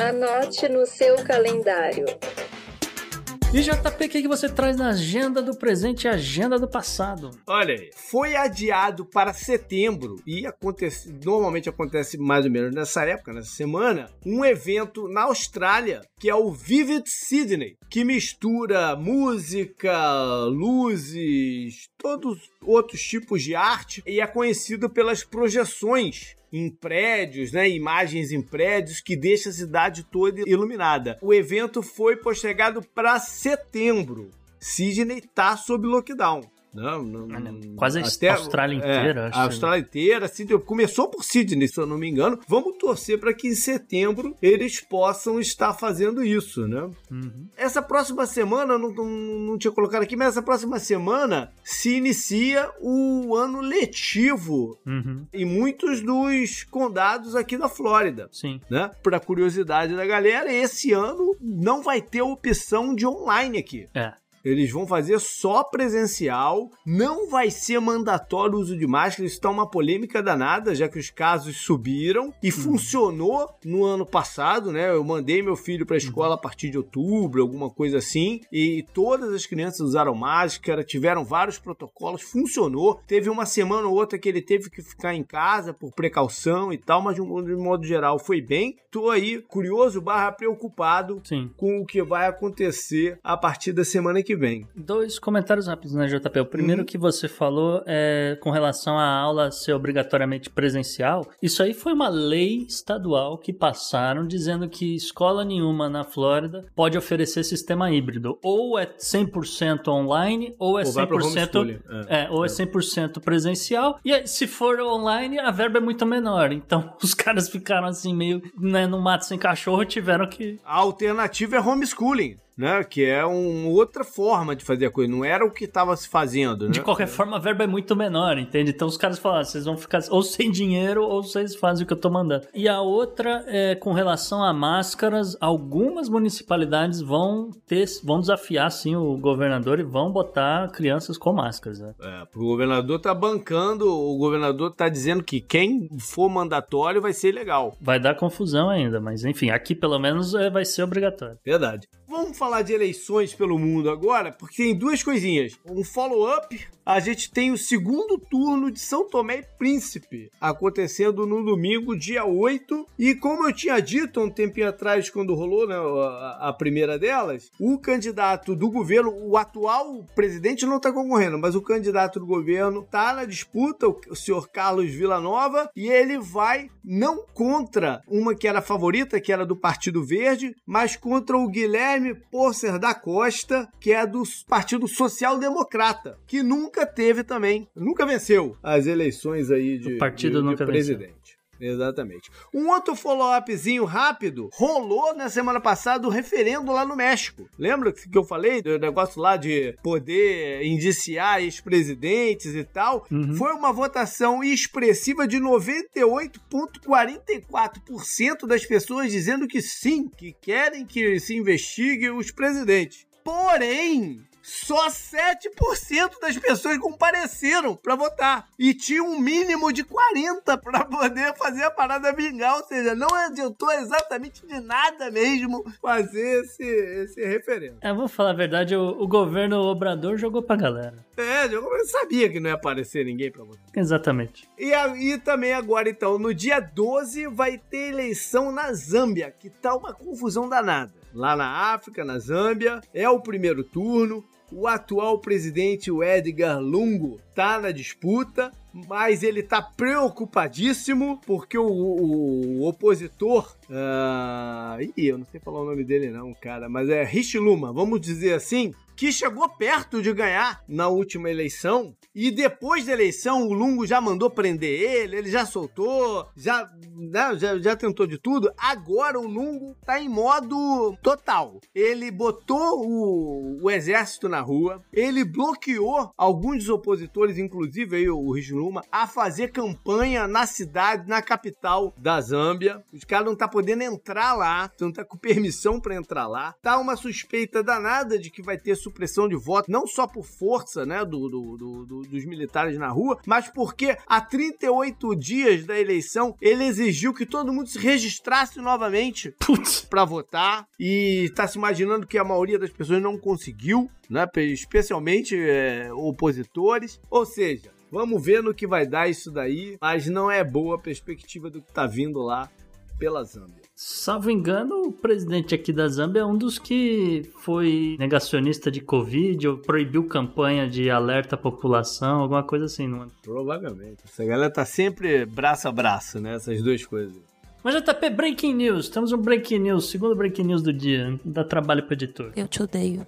Anote no seu calendário. E JP, o que, que você traz na agenda do presente e agenda do passado? Olha aí, foi adiado para setembro e acontece, normalmente acontece mais ou menos nessa época, nessa semana, um evento na Austrália que é o Vivid Sydney, que mistura música, luzes, todos outros tipos de arte e é conhecido pelas projeções em prédios, né, imagens em prédios que deixa a cidade toda iluminada. O evento foi postergado para setembro. Sydney tá sob lockdown. Não, não, Quase a Austrália inteira. É, acho. a Austrália inteira. Sydney, começou por Sydney, se eu não me engano. Vamos torcer para que em setembro eles possam estar fazendo isso, né? Uhum. Essa próxima semana, não, não, não tinha colocado aqui, mas essa próxima semana se inicia o ano letivo Uhum. em muitos dos condados aqui da Flórida. Sim. Né? Para curiosidade da galera, esse ano não vai ter opção de online aqui. É. Eles vão fazer só presencial, não vai ser mandatório o uso de máscara. Isso tá uma polêmica danada, já que os casos subiram e funcionou no ano passado, né? Eu mandei meu filho para a escola a partir de outubro, alguma coisa assim, e todas as crianças usaram máscara, tiveram vários protocolos, funcionou. Teve uma semana ou outra que ele teve que ficar em casa por precaução e tal, mas de um de modo geral foi bem. Tô aí curioso barra preocupado Sim. com o que vai acontecer a partir da semana que vem. Dois comentários rápidos, né, JP? O primeiro que você falou é com relação à aula ser obrigatoriamente presencial. Isso aí foi uma lei estadual que passaram dizendo que escola nenhuma na Flórida pode oferecer sistema híbrido. Ou é 100% online, ou é Ou vai pro 100%, homeschooling, é. é, ou é 100% presencial. E aí, se for online, a verba é muito menor. Então, os caras ficaram assim meio, né, no mato sem cachorro, tiveram que A alternativa é homeschooling, né? Que é uma outra forma de fazer a coisa. Não era o que estava se fazendo, né? De qualquer forma, a verba é muito menor, entende? Então os caras falam, ah, vocês vão ficar ou sem dinheiro ou vocês fazem o que eu tô mandando. E a outra é com relação a máscaras, algumas municipalidades vão ter, vão desafiar sim o governador e vão botar crianças com máscaras, né? É, o governador tá bancando, o governador tá dizendo que quem for mandatório vai ser legal. Vai dar confusão ainda, mas enfim, aqui pelo menos é, vai ser obrigatório. Verdade. Vamos falar de eleições pelo mundo agora, porque tem duas coisinhas. Um follow-up, a gente tem o segundo turno de São Tomé e Príncipe, acontecendo no domingo, dia 8. E como eu tinha dito há um tempinho atrás, quando rolou né, a, a primeira delas, o candidato do governo, o atual presidente não está concorrendo, mas o candidato do governo está na disputa, o, o senhor Carlos Villanova, e ele vai não contra uma que era favorita, que era do Partido Verde, mas contra o Guilherme Porcer da Costa, que é do Partido Social Democrata, que nunca teve também, nunca venceu as eleições aí de, O partido de- de nunca presidente. Exatamente. Um outro follow-upzinho rápido rolou na semana passada o referendo lá no México. Lembra que eu falei do negócio lá de poder indiciar ex-presidentes e tal? Uhum. Foi uma votação expressiva de 98,44% das pessoas dizendo que sim, que querem que se investigue os presidentes. Porém, só 7% das pessoas compareceram pra votar. E tinha um mínimo de 40 pra poder fazer a parada vingar. Ou seja, não adiantou exatamente de nada mesmo fazer esse, esse referendo. É, vou falar a verdade, o, o governo Obrador jogou pra galera. É, eu sabia que não ia aparecer ninguém pra votar. Exatamente. E aí também agora, então, no dia 12 vai ter eleição na Zâmbia, que tá uma confusão danada. Lá na África, na Zâmbia, é o primeiro turno. O atual presidente, o Edgar Lungu, tá na disputa, mas ele tá preocupadíssimo porque o, o- o opositor. ah, ih, eu não sei falar o nome dele, não, cara, mas é Richiluma, vamos dizer assim, que chegou perto de ganhar na última eleição. E depois da eleição, o Lungo já mandou prender ele, ele já soltou, já, né, já, já tentou de tudo. Agora o Lungo tá em modo total. Ele botou o, o exército na rua, ele bloqueou alguns dos opositores, inclusive aí o Richiluma, a fazer campanha na cidade, na capital da Zâmbia. Os caras não tá podendo entrar lá, não tá com permissão pra entrar lá. Tá uma suspeita danada de que vai ter supressão de voto, não só por força, né, do, do- do- do- dos militares na rua, mas porque há 38 dias da eleição ele exigiu que todo mundo se registrasse novamente pra votar e tá se imaginando que a maioria das pessoas não conseguiu, né, especialmente é, opositores. Ou seja, vamos ver no que vai dar isso daí, mas não é boa a perspectiva do que tá vindo lá pela Zâmbia. Salvo engano, o presidente aqui da Zâmbia é um dos que foi negacionista de Covid ou proibiu campanha de alerta à população, alguma coisa assim, não é? Provavelmente. Essa galera tá sempre braço a braço, né? Essas duas coisas. Mas JP, Breaking News. Temos um Breaking News, segundo Breaking News do dia. Dá trabalho pro editor. Eu te odeio.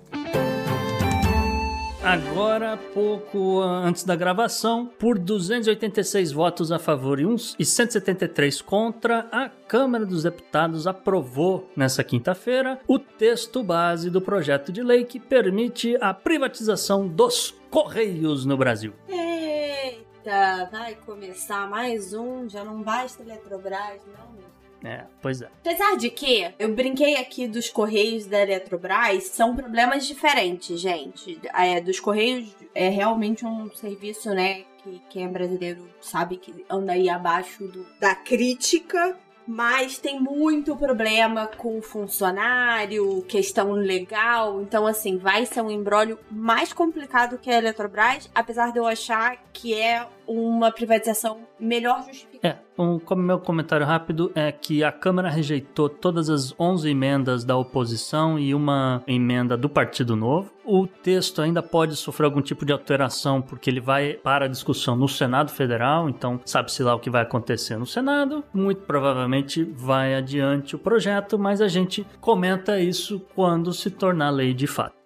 Agora, pouco antes da gravação, por 286 votos a favor e, uns, e 173 contra, a Câmara dos Deputados aprovou nessa quinta-feira o texto base do projeto de lei que permite a privatização dos Correios no Brasil. Eita, vai começar mais um, já não basta Eletrobras, não. É, pois é. Apesar de que, eu brinquei aqui dos Correios da Eletrobras, são problemas diferentes, gente. É, dos Correios é realmente um serviço, né, que quem é brasileiro sabe que anda aí abaixo do- da crítica. Mas tem muito problema com funcionário, questão legal. Então, assim, vai ser um embrólio mais complicado que a Eletrobras, apesar de eu achar que é uma privatização melhor justificada. É, um, como meu comentário rápido é que a Câmara rejeitou todas as 11 emendas da oposição e uma emenda do Partido Novo. O texto ainda pode sofrer algum tipo de alteração porque ele vai para a discussão no Senado Federal, então sabe-se lá o que vai acontecer no Senado. Muito provavelmente vai adiante o projeto, mas a gente comenta isso quando se tornar lei de fato.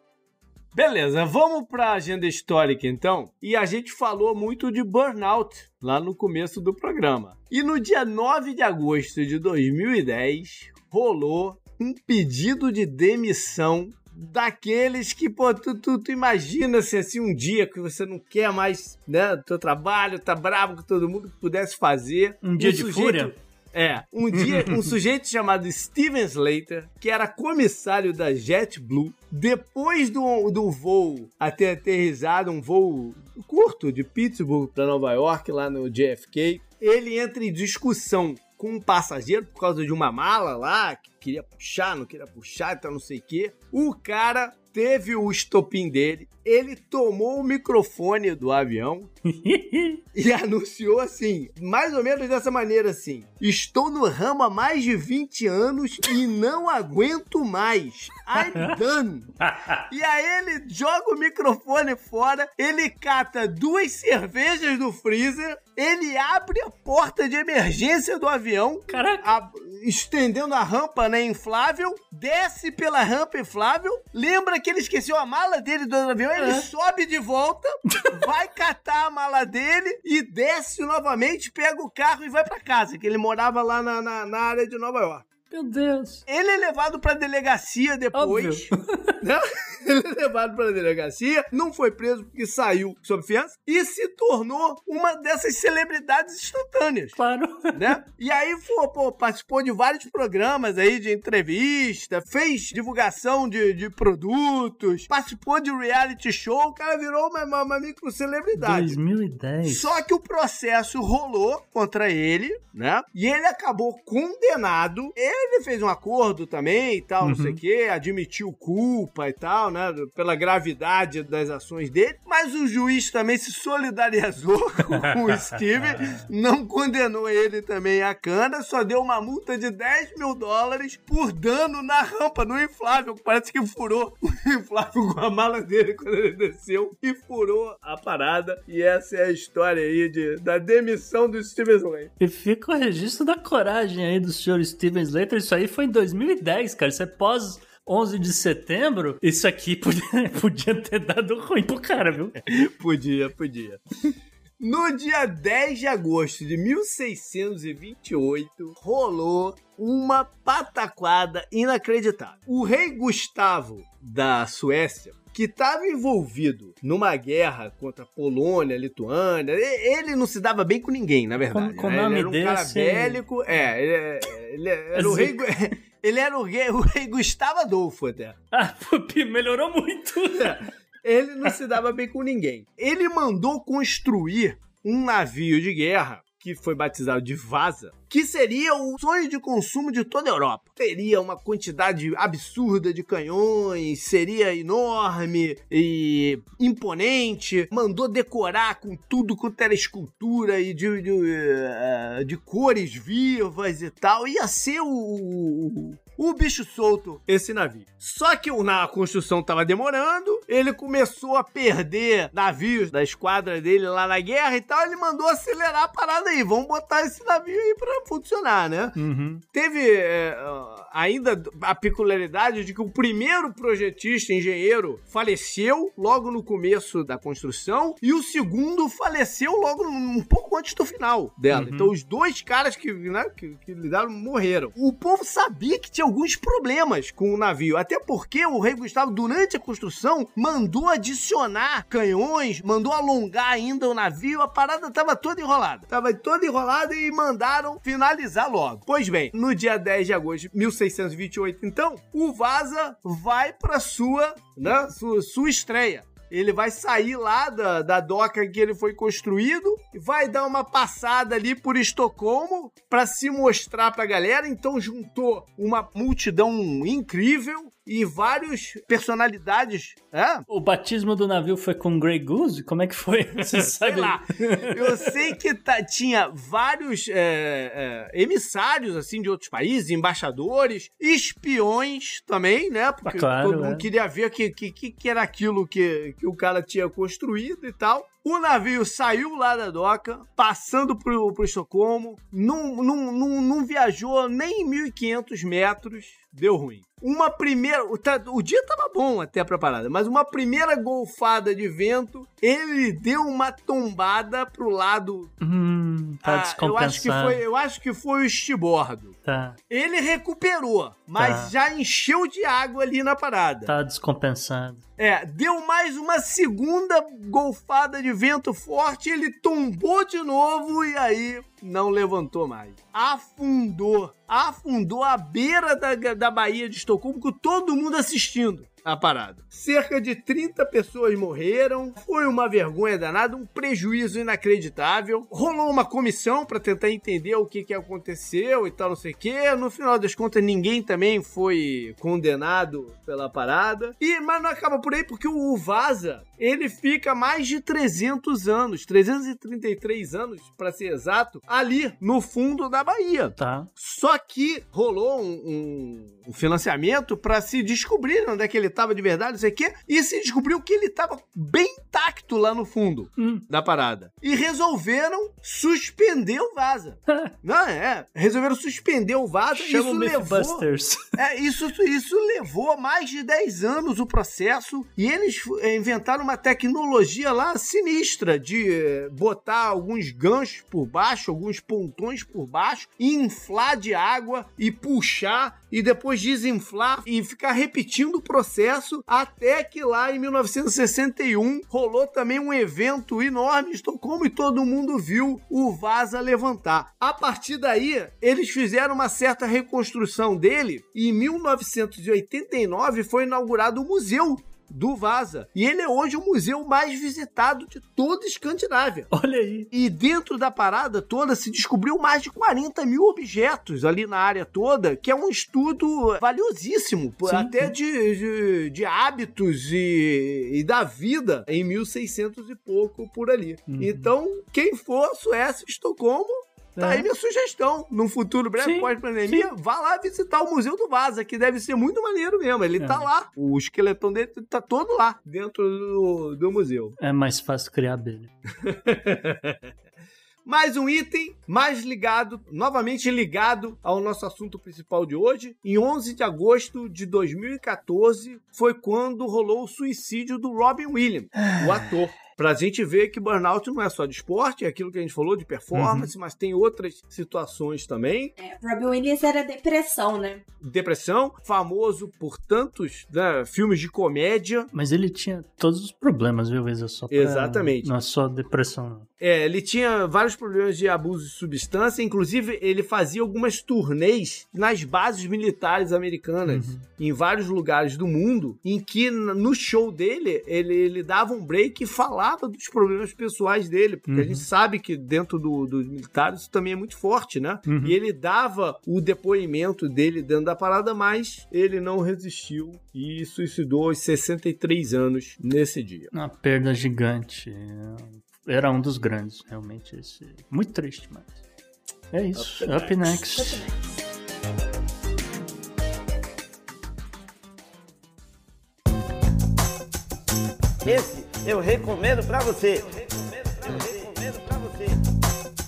Beleza, vamos pra agenda histórica então. E a gente falou muito de burnout lá no começo do programa. E no dia 9 de agosto de 2010, rolou um pedido de demissão daqueles que, pô, tu, tu, tu imagina se assim um dia que você não quer mais, né, teu trabalho, tá bravo com todo mundo que pudesse fazer. Um dia de fúria? É, um dia, um sujeito chamado Steven Slater, que era comissário da JetBlue, depois do, do voo até aterrissado, um voo curto de Pittsburgh para Nova York, lá no JFK, ele entra em discussão com um passageiro por causa de uma mala lá, que queria puxar, não queria puxar, então não sei o quê. O cara teve o estopim dele, ele tomou o microfone do avião e anunciou assim, mais ou menos dessa maneira assim: Estou no ramo há mais de 20 anos e não aguento mais. I'm done. E aí ele joga o microfone fora, ele cata duas cervejas do freezer, ele abre a porta de emergência do avião, a- estendendo a rampa né, inflável, desce pela rampa inflável, lembra que ele esqueceu a mala dele do avião, ele É. sobe de volta, vai catar a mala dele e desce novamente, pega o carro e vai pra casa, que ele morava lá na, na, na área de Nova York. Meu Deus. Ele é levado pra delegacia depois. né? Ele é levado pra delegacia, não foi preso porque saiu sob fiança e se tornou uma dessas celebridades instantâneas. Claro. Né? E aí pô, pô, participou de vários programas aí de entrevista, fez divulgação de, de produtos, participou de reality show, o cara virou uma, uma, uma micro celebridade. 2010. Só que o processo rolou contra ele, né? E ele acabou condenado. Ele fez um acordo também e tal, não sei o quê, admitiu culpa e tal, né? Pela gravidade das ações dele. Mas o juiz também se solidarizou com o Steve, não condenou ele também à cana, só deu uma multa de 10 mil dólares por dano na rampa, no inflável. Parece que furou o inflável com a mala dele quando ele desceu e furou a parada. E essa é a história aí de, da demissão do Steven Slay. E fica o registro da coragem aí do senhor Steven Slater. Isso aí foi em 2010, cara. Isso é pós 11 de setembro. Isso aqui podia, podia ter dado ruim pro cara, viu? Podia, podia. No dia 10 de agosto de 1628, rolou uma pataquada inacreditável. O rei Gustavo da Suécia, que estava envolvido numa guerra contra a Polônia, a Lituânia, ele não se dava bem com ninguém, na verdade. Com- né? nome ele era um cara desse- bélico, é, ele, ele era o É rei... Ele era o rei, o rei Gustavo Adolfo até. Ah, melhorou muito. Ele não se dava bem com ninguém. Ele mandou construir um navio de guerra que foi batizado de Vaza, que seria o sonho de consumo de toda a Europa. Teria uma quantidade absurda de canhões, seria enorme e imponente. Mandou decorar com tudo quanto era escultura e de, de, eh, de cores vivas e tal. Ia ser o, o, o bicho solto esse navio. Só que na construção tava demorando, ele começou a perder navios da esquadra dele lá na guerra e tal, ele mandou acelerar a parada aí, vamos botar esse navio aí pra funcionar, né? Uhum. Teve é, ainda a peculiaridade de que o primeiro projetista, engenheiro, faleceu logo no começo da construção e o segundo faleceu logo um pouco antes do final dela. Uhum. Então os dois caras que, né, que, que lidaram morreram. O povo sabia que tinha alguns problemas com o navio, até porque o rei Gustavo, durante a construção, mandou adicionar canhões, mandou alongar ainda o navio, a parada tava toda enrolada. Tava toda enrolada e mandaram finalizar logo. Pois bem, no dia 10 de agosto de 1628, então, o Vaza vai pra sua, né, sua, sua estreia. Ele vai sair lá da, da doca que ele foi construído vai dar uma passada ali por Estocolmo para se mostrar pra galera. Então juntou uma multidão incrível e vários personalidades, é? O batismo do navio foi com Grey Goose? Como é que foi? Você Sei sabe? lá. Eu sei que tá- tinha vários é, é, emissários, assim, de outros países, embaixadores, espiões também, né? Porque Ah, claro, todo mundo é. queria ver o que, que, que que era aquilo que, que o cara tinha construído e tal. O navio saiu lá da doca, passando pro, pro Estocolmo, não, não, não, não viajou nem 1.500 metros, deu ruim. Uma primeira. O, o dia tava bom até pra parada, mas uma primeira golfada de vento, ele deu uma tombada pro lado. Hum, tá ah, eu acho que foi, eu acho que foi o estibordo. Tá, Ele recuperou, mas Tá. já encheu de água ali na parada. tá descompensado. É, deu mais uma segunda golfada de vento forte, ele tombou de novo e aí não levantou mais. Afundou. Afundou à beira da, da Baía de Estocolmo com todo mundo assistindo a parada. Cerca de 30 pessoas morreram, foi uma vergonha danada, um prejuízo inacreditável. Rolou uma comissão para tentar entender o que, que aconteceu e tal, não sei o que. No final das contas, ninguém também foi condenado pela parada. E, mas não acaba por aí, porque o Vaza, ele fica mais de 300 anos, 333 anos, para ser exato, ali no fundo da Bahia. Tá. Só que rolou um, um- um financiamento para se descobrir onde é que ele tava de verdade, não sei o quê, e se descobriu que ele tava bem intacto lá no fundo Hum. da parada. E resolveram suspender o Vaza. Não, é. Resolveram suspender o Vaza. Chama o isso levou... É, isso, isso levou mais de 10 anos o processo e eles eh, inventaram uma tecnologia lá sinistra de eh, botar alguns ganchos por baixo, alguns pontões por baixo, inflar de água e puxar e depois desinflar e ficar repetindo o processo até que lá em 1961 rolou também um evento enorme em Estocolmo e todo mundo viu o Vasa levantar. A partir daí, eles fizeram uma certa reconstrução dele e em 1989 foi inaugurado o museu do Vasa. E ele é hoje o museu mais visitado de toda a Escandinávia. Olha aí. E dentro da parada toda se descobriu mais de 40 mil objetos ali na área toda, que é um estudo valiosíssimo, Sim, até de, de, de hábitos e, e da vida em 1600 e pouco por ali. Uhum. Então, quem for Suécia, Estocolmo, Tá É. aí minha sugestão. Num futuro breve, pós-pandemia, vá lá visitar o Museu do Vaza, que deve ser muito maneiro mesmo. Ele É. tá lá. O esqueletão dele tá todo lá, dentro do, do museu. É mais fácil criar abelha. Mais um item, mais ligado, novamente ligado ao nosso assunto principal de hoje. Em 11 de agosto de 2014 foi quando rolou o suicídio do Robin Williams, o ator. Pra gente ver que burnout não é só de esporte, é aquilo que a gente falou de performance, mas tem outras situações também. É, Robin Williams era depressão, né? Depressão, famoso por tantos né, filmes de comédia. Mas ele tinha todos os problemas, viu, Isa? Só pra- Exatamente. Não é só depressão, não. É, ele tinha vários problemas de abuso de substância, inclusive ele fazia algumas turnês nas bases militares americanas, Uhum. em vários lugares do mundo, em que no show dele ele, ele dava um break e falava dos problemas pessoais dele, porque a Uhum. gente sabe que dentro do- dos militares isso também é muito forte, né? Uhum. E ele dava o depoimento dele dentro da parada, mas ele não resistiu e suicidou aos 63 anos nesse dia. Uma perda gigante. Era um dos grandes, realmente. Esse... Muito triste, mas. É isso. Up Up, next. Esse recomendo pra você. Eu recomendo pra você.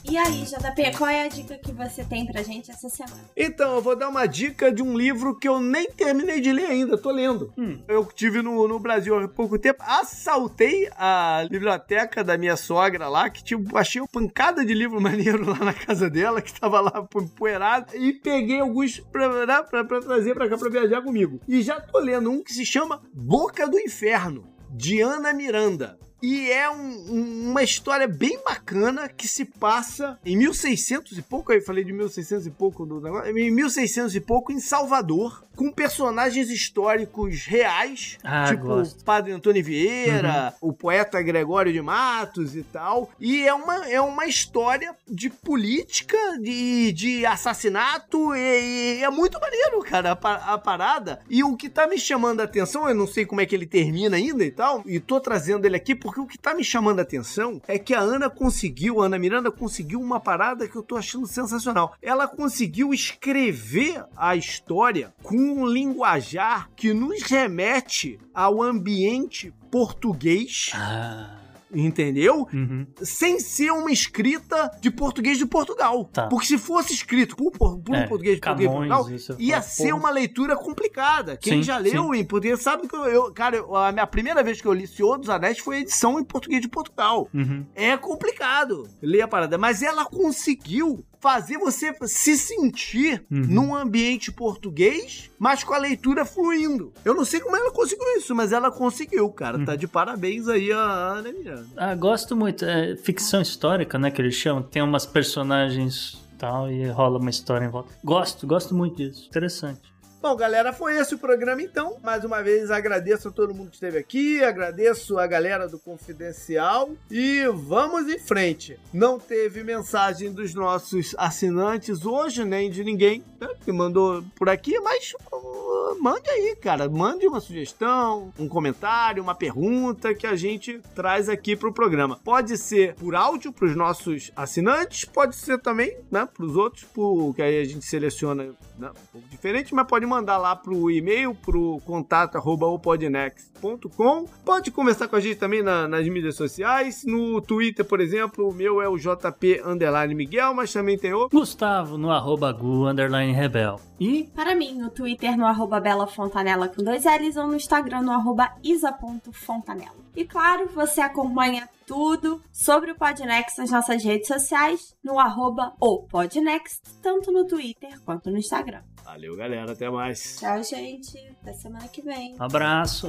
E aí, JP, qual é a dica que você tem pra gente essa semana? Então, eu vou dar uma dica de um livro que eu nem terminei de ler ainda, tô lendo. Eu tive no, no Brasil há pouco tempo, assaltei a biblioteca da minha sogra lá, que tipo, achei uma pancada de livro maneiro lá na casa dela, que tava lá empoeirado, e peguei alguns pra, né, pra, pra trazer pra cá pra viajar comigo. E já tô lendo um que se chama Boca do Inferno, de Ana Miranda. E é um- um- uma história bem bacana que se passa em 1600 e pouco, aí eu falei de 1600 e pouco do negócio, em 1600 e pouco em Salvador, com personagens históricos reais, Ah, tipo gosto. o Padre Antônio Vieira, o poeta Gregório de Matos e tal. E é uma, é uma história de política, de, de assassinato, e, e é muito maneiro, cara, a, a parada. E o que tá me chamando a atenção, eu não sei como é que ele termina ainda e tal, e tô trazendo ele aqui porque o que tá me chamando a atenção é que a Ana conseguiu, a Ana Miranda conseguiu uma parada que eu tô achando sensacional. Ela conseguiu escrever a história com um linguajar que nos remete ao ambiente português, Ah. Entendeu? Uhum. Sem ser uma escrita de português de Portugal. Tá. Porque se fosse escrito por, por, por É, português de português de Camões, Portugal, isso ia ser porra. uma leitura complicada. Quem Sim, já leu em português sabe que eu, eu- cara, a minha primeira vez que eu li Senhor dos Anéis foi a edição em português de Portugal. Uhum. É complicado ler a parada, mas ela conseguiu fazer você se sentir Uhum. num ambiente português, mas com a leitura fluindo. Eu não sei como ela conseguiu isso, mas ela conseguiu, cara. Uhum. Tá de parabéns aí a Ana Miranda. Ah, gosto muito. É ficção histórica, né? Que eles chamam. Tem umas personagens tal e rola uma história em volta. Gosto, gosto muito disso. Interessante. Bom, galera, foi esse o programa então. Mais uma vez agradeço a todo mundo que esteve aqui, agradeço a galera do Confidencial e vamos em frente. Não teve mensagem dos nossos assinantes hoje, nem de ninguém né, que mandou por aqui, mas mande aí, cara. Mande uma sugestão, um comentário, uma pergunta que a gente traz aqui pro programa. Pode ser por áudio pros nossos assinantes, pode ser também, né, pros outros, por, que aí a gente seleciona né, um pouco diferente, mas pode mandar lá pro e-mail, pro contato arroba opodnext.com. Pode conversar com a gente também na- nas mídias sociais, no Twitter, por exemplo, o meu é o JP Miguel, mas também tem o Gustavo no arroba Gu rebel. E Para mim, no Twitter, no arroba Bela Fontanella com dois L's ou no Instagram no arroba isa.fontanella. E claro, você acompanha tudo sobre o Podnext nas nossas redes sociais, no arroba ou Podnext, tanto no Twitter quanto no Instagram. Valeu, galera. Até mais. Tchau, gente. Até semana que vem. Abraço.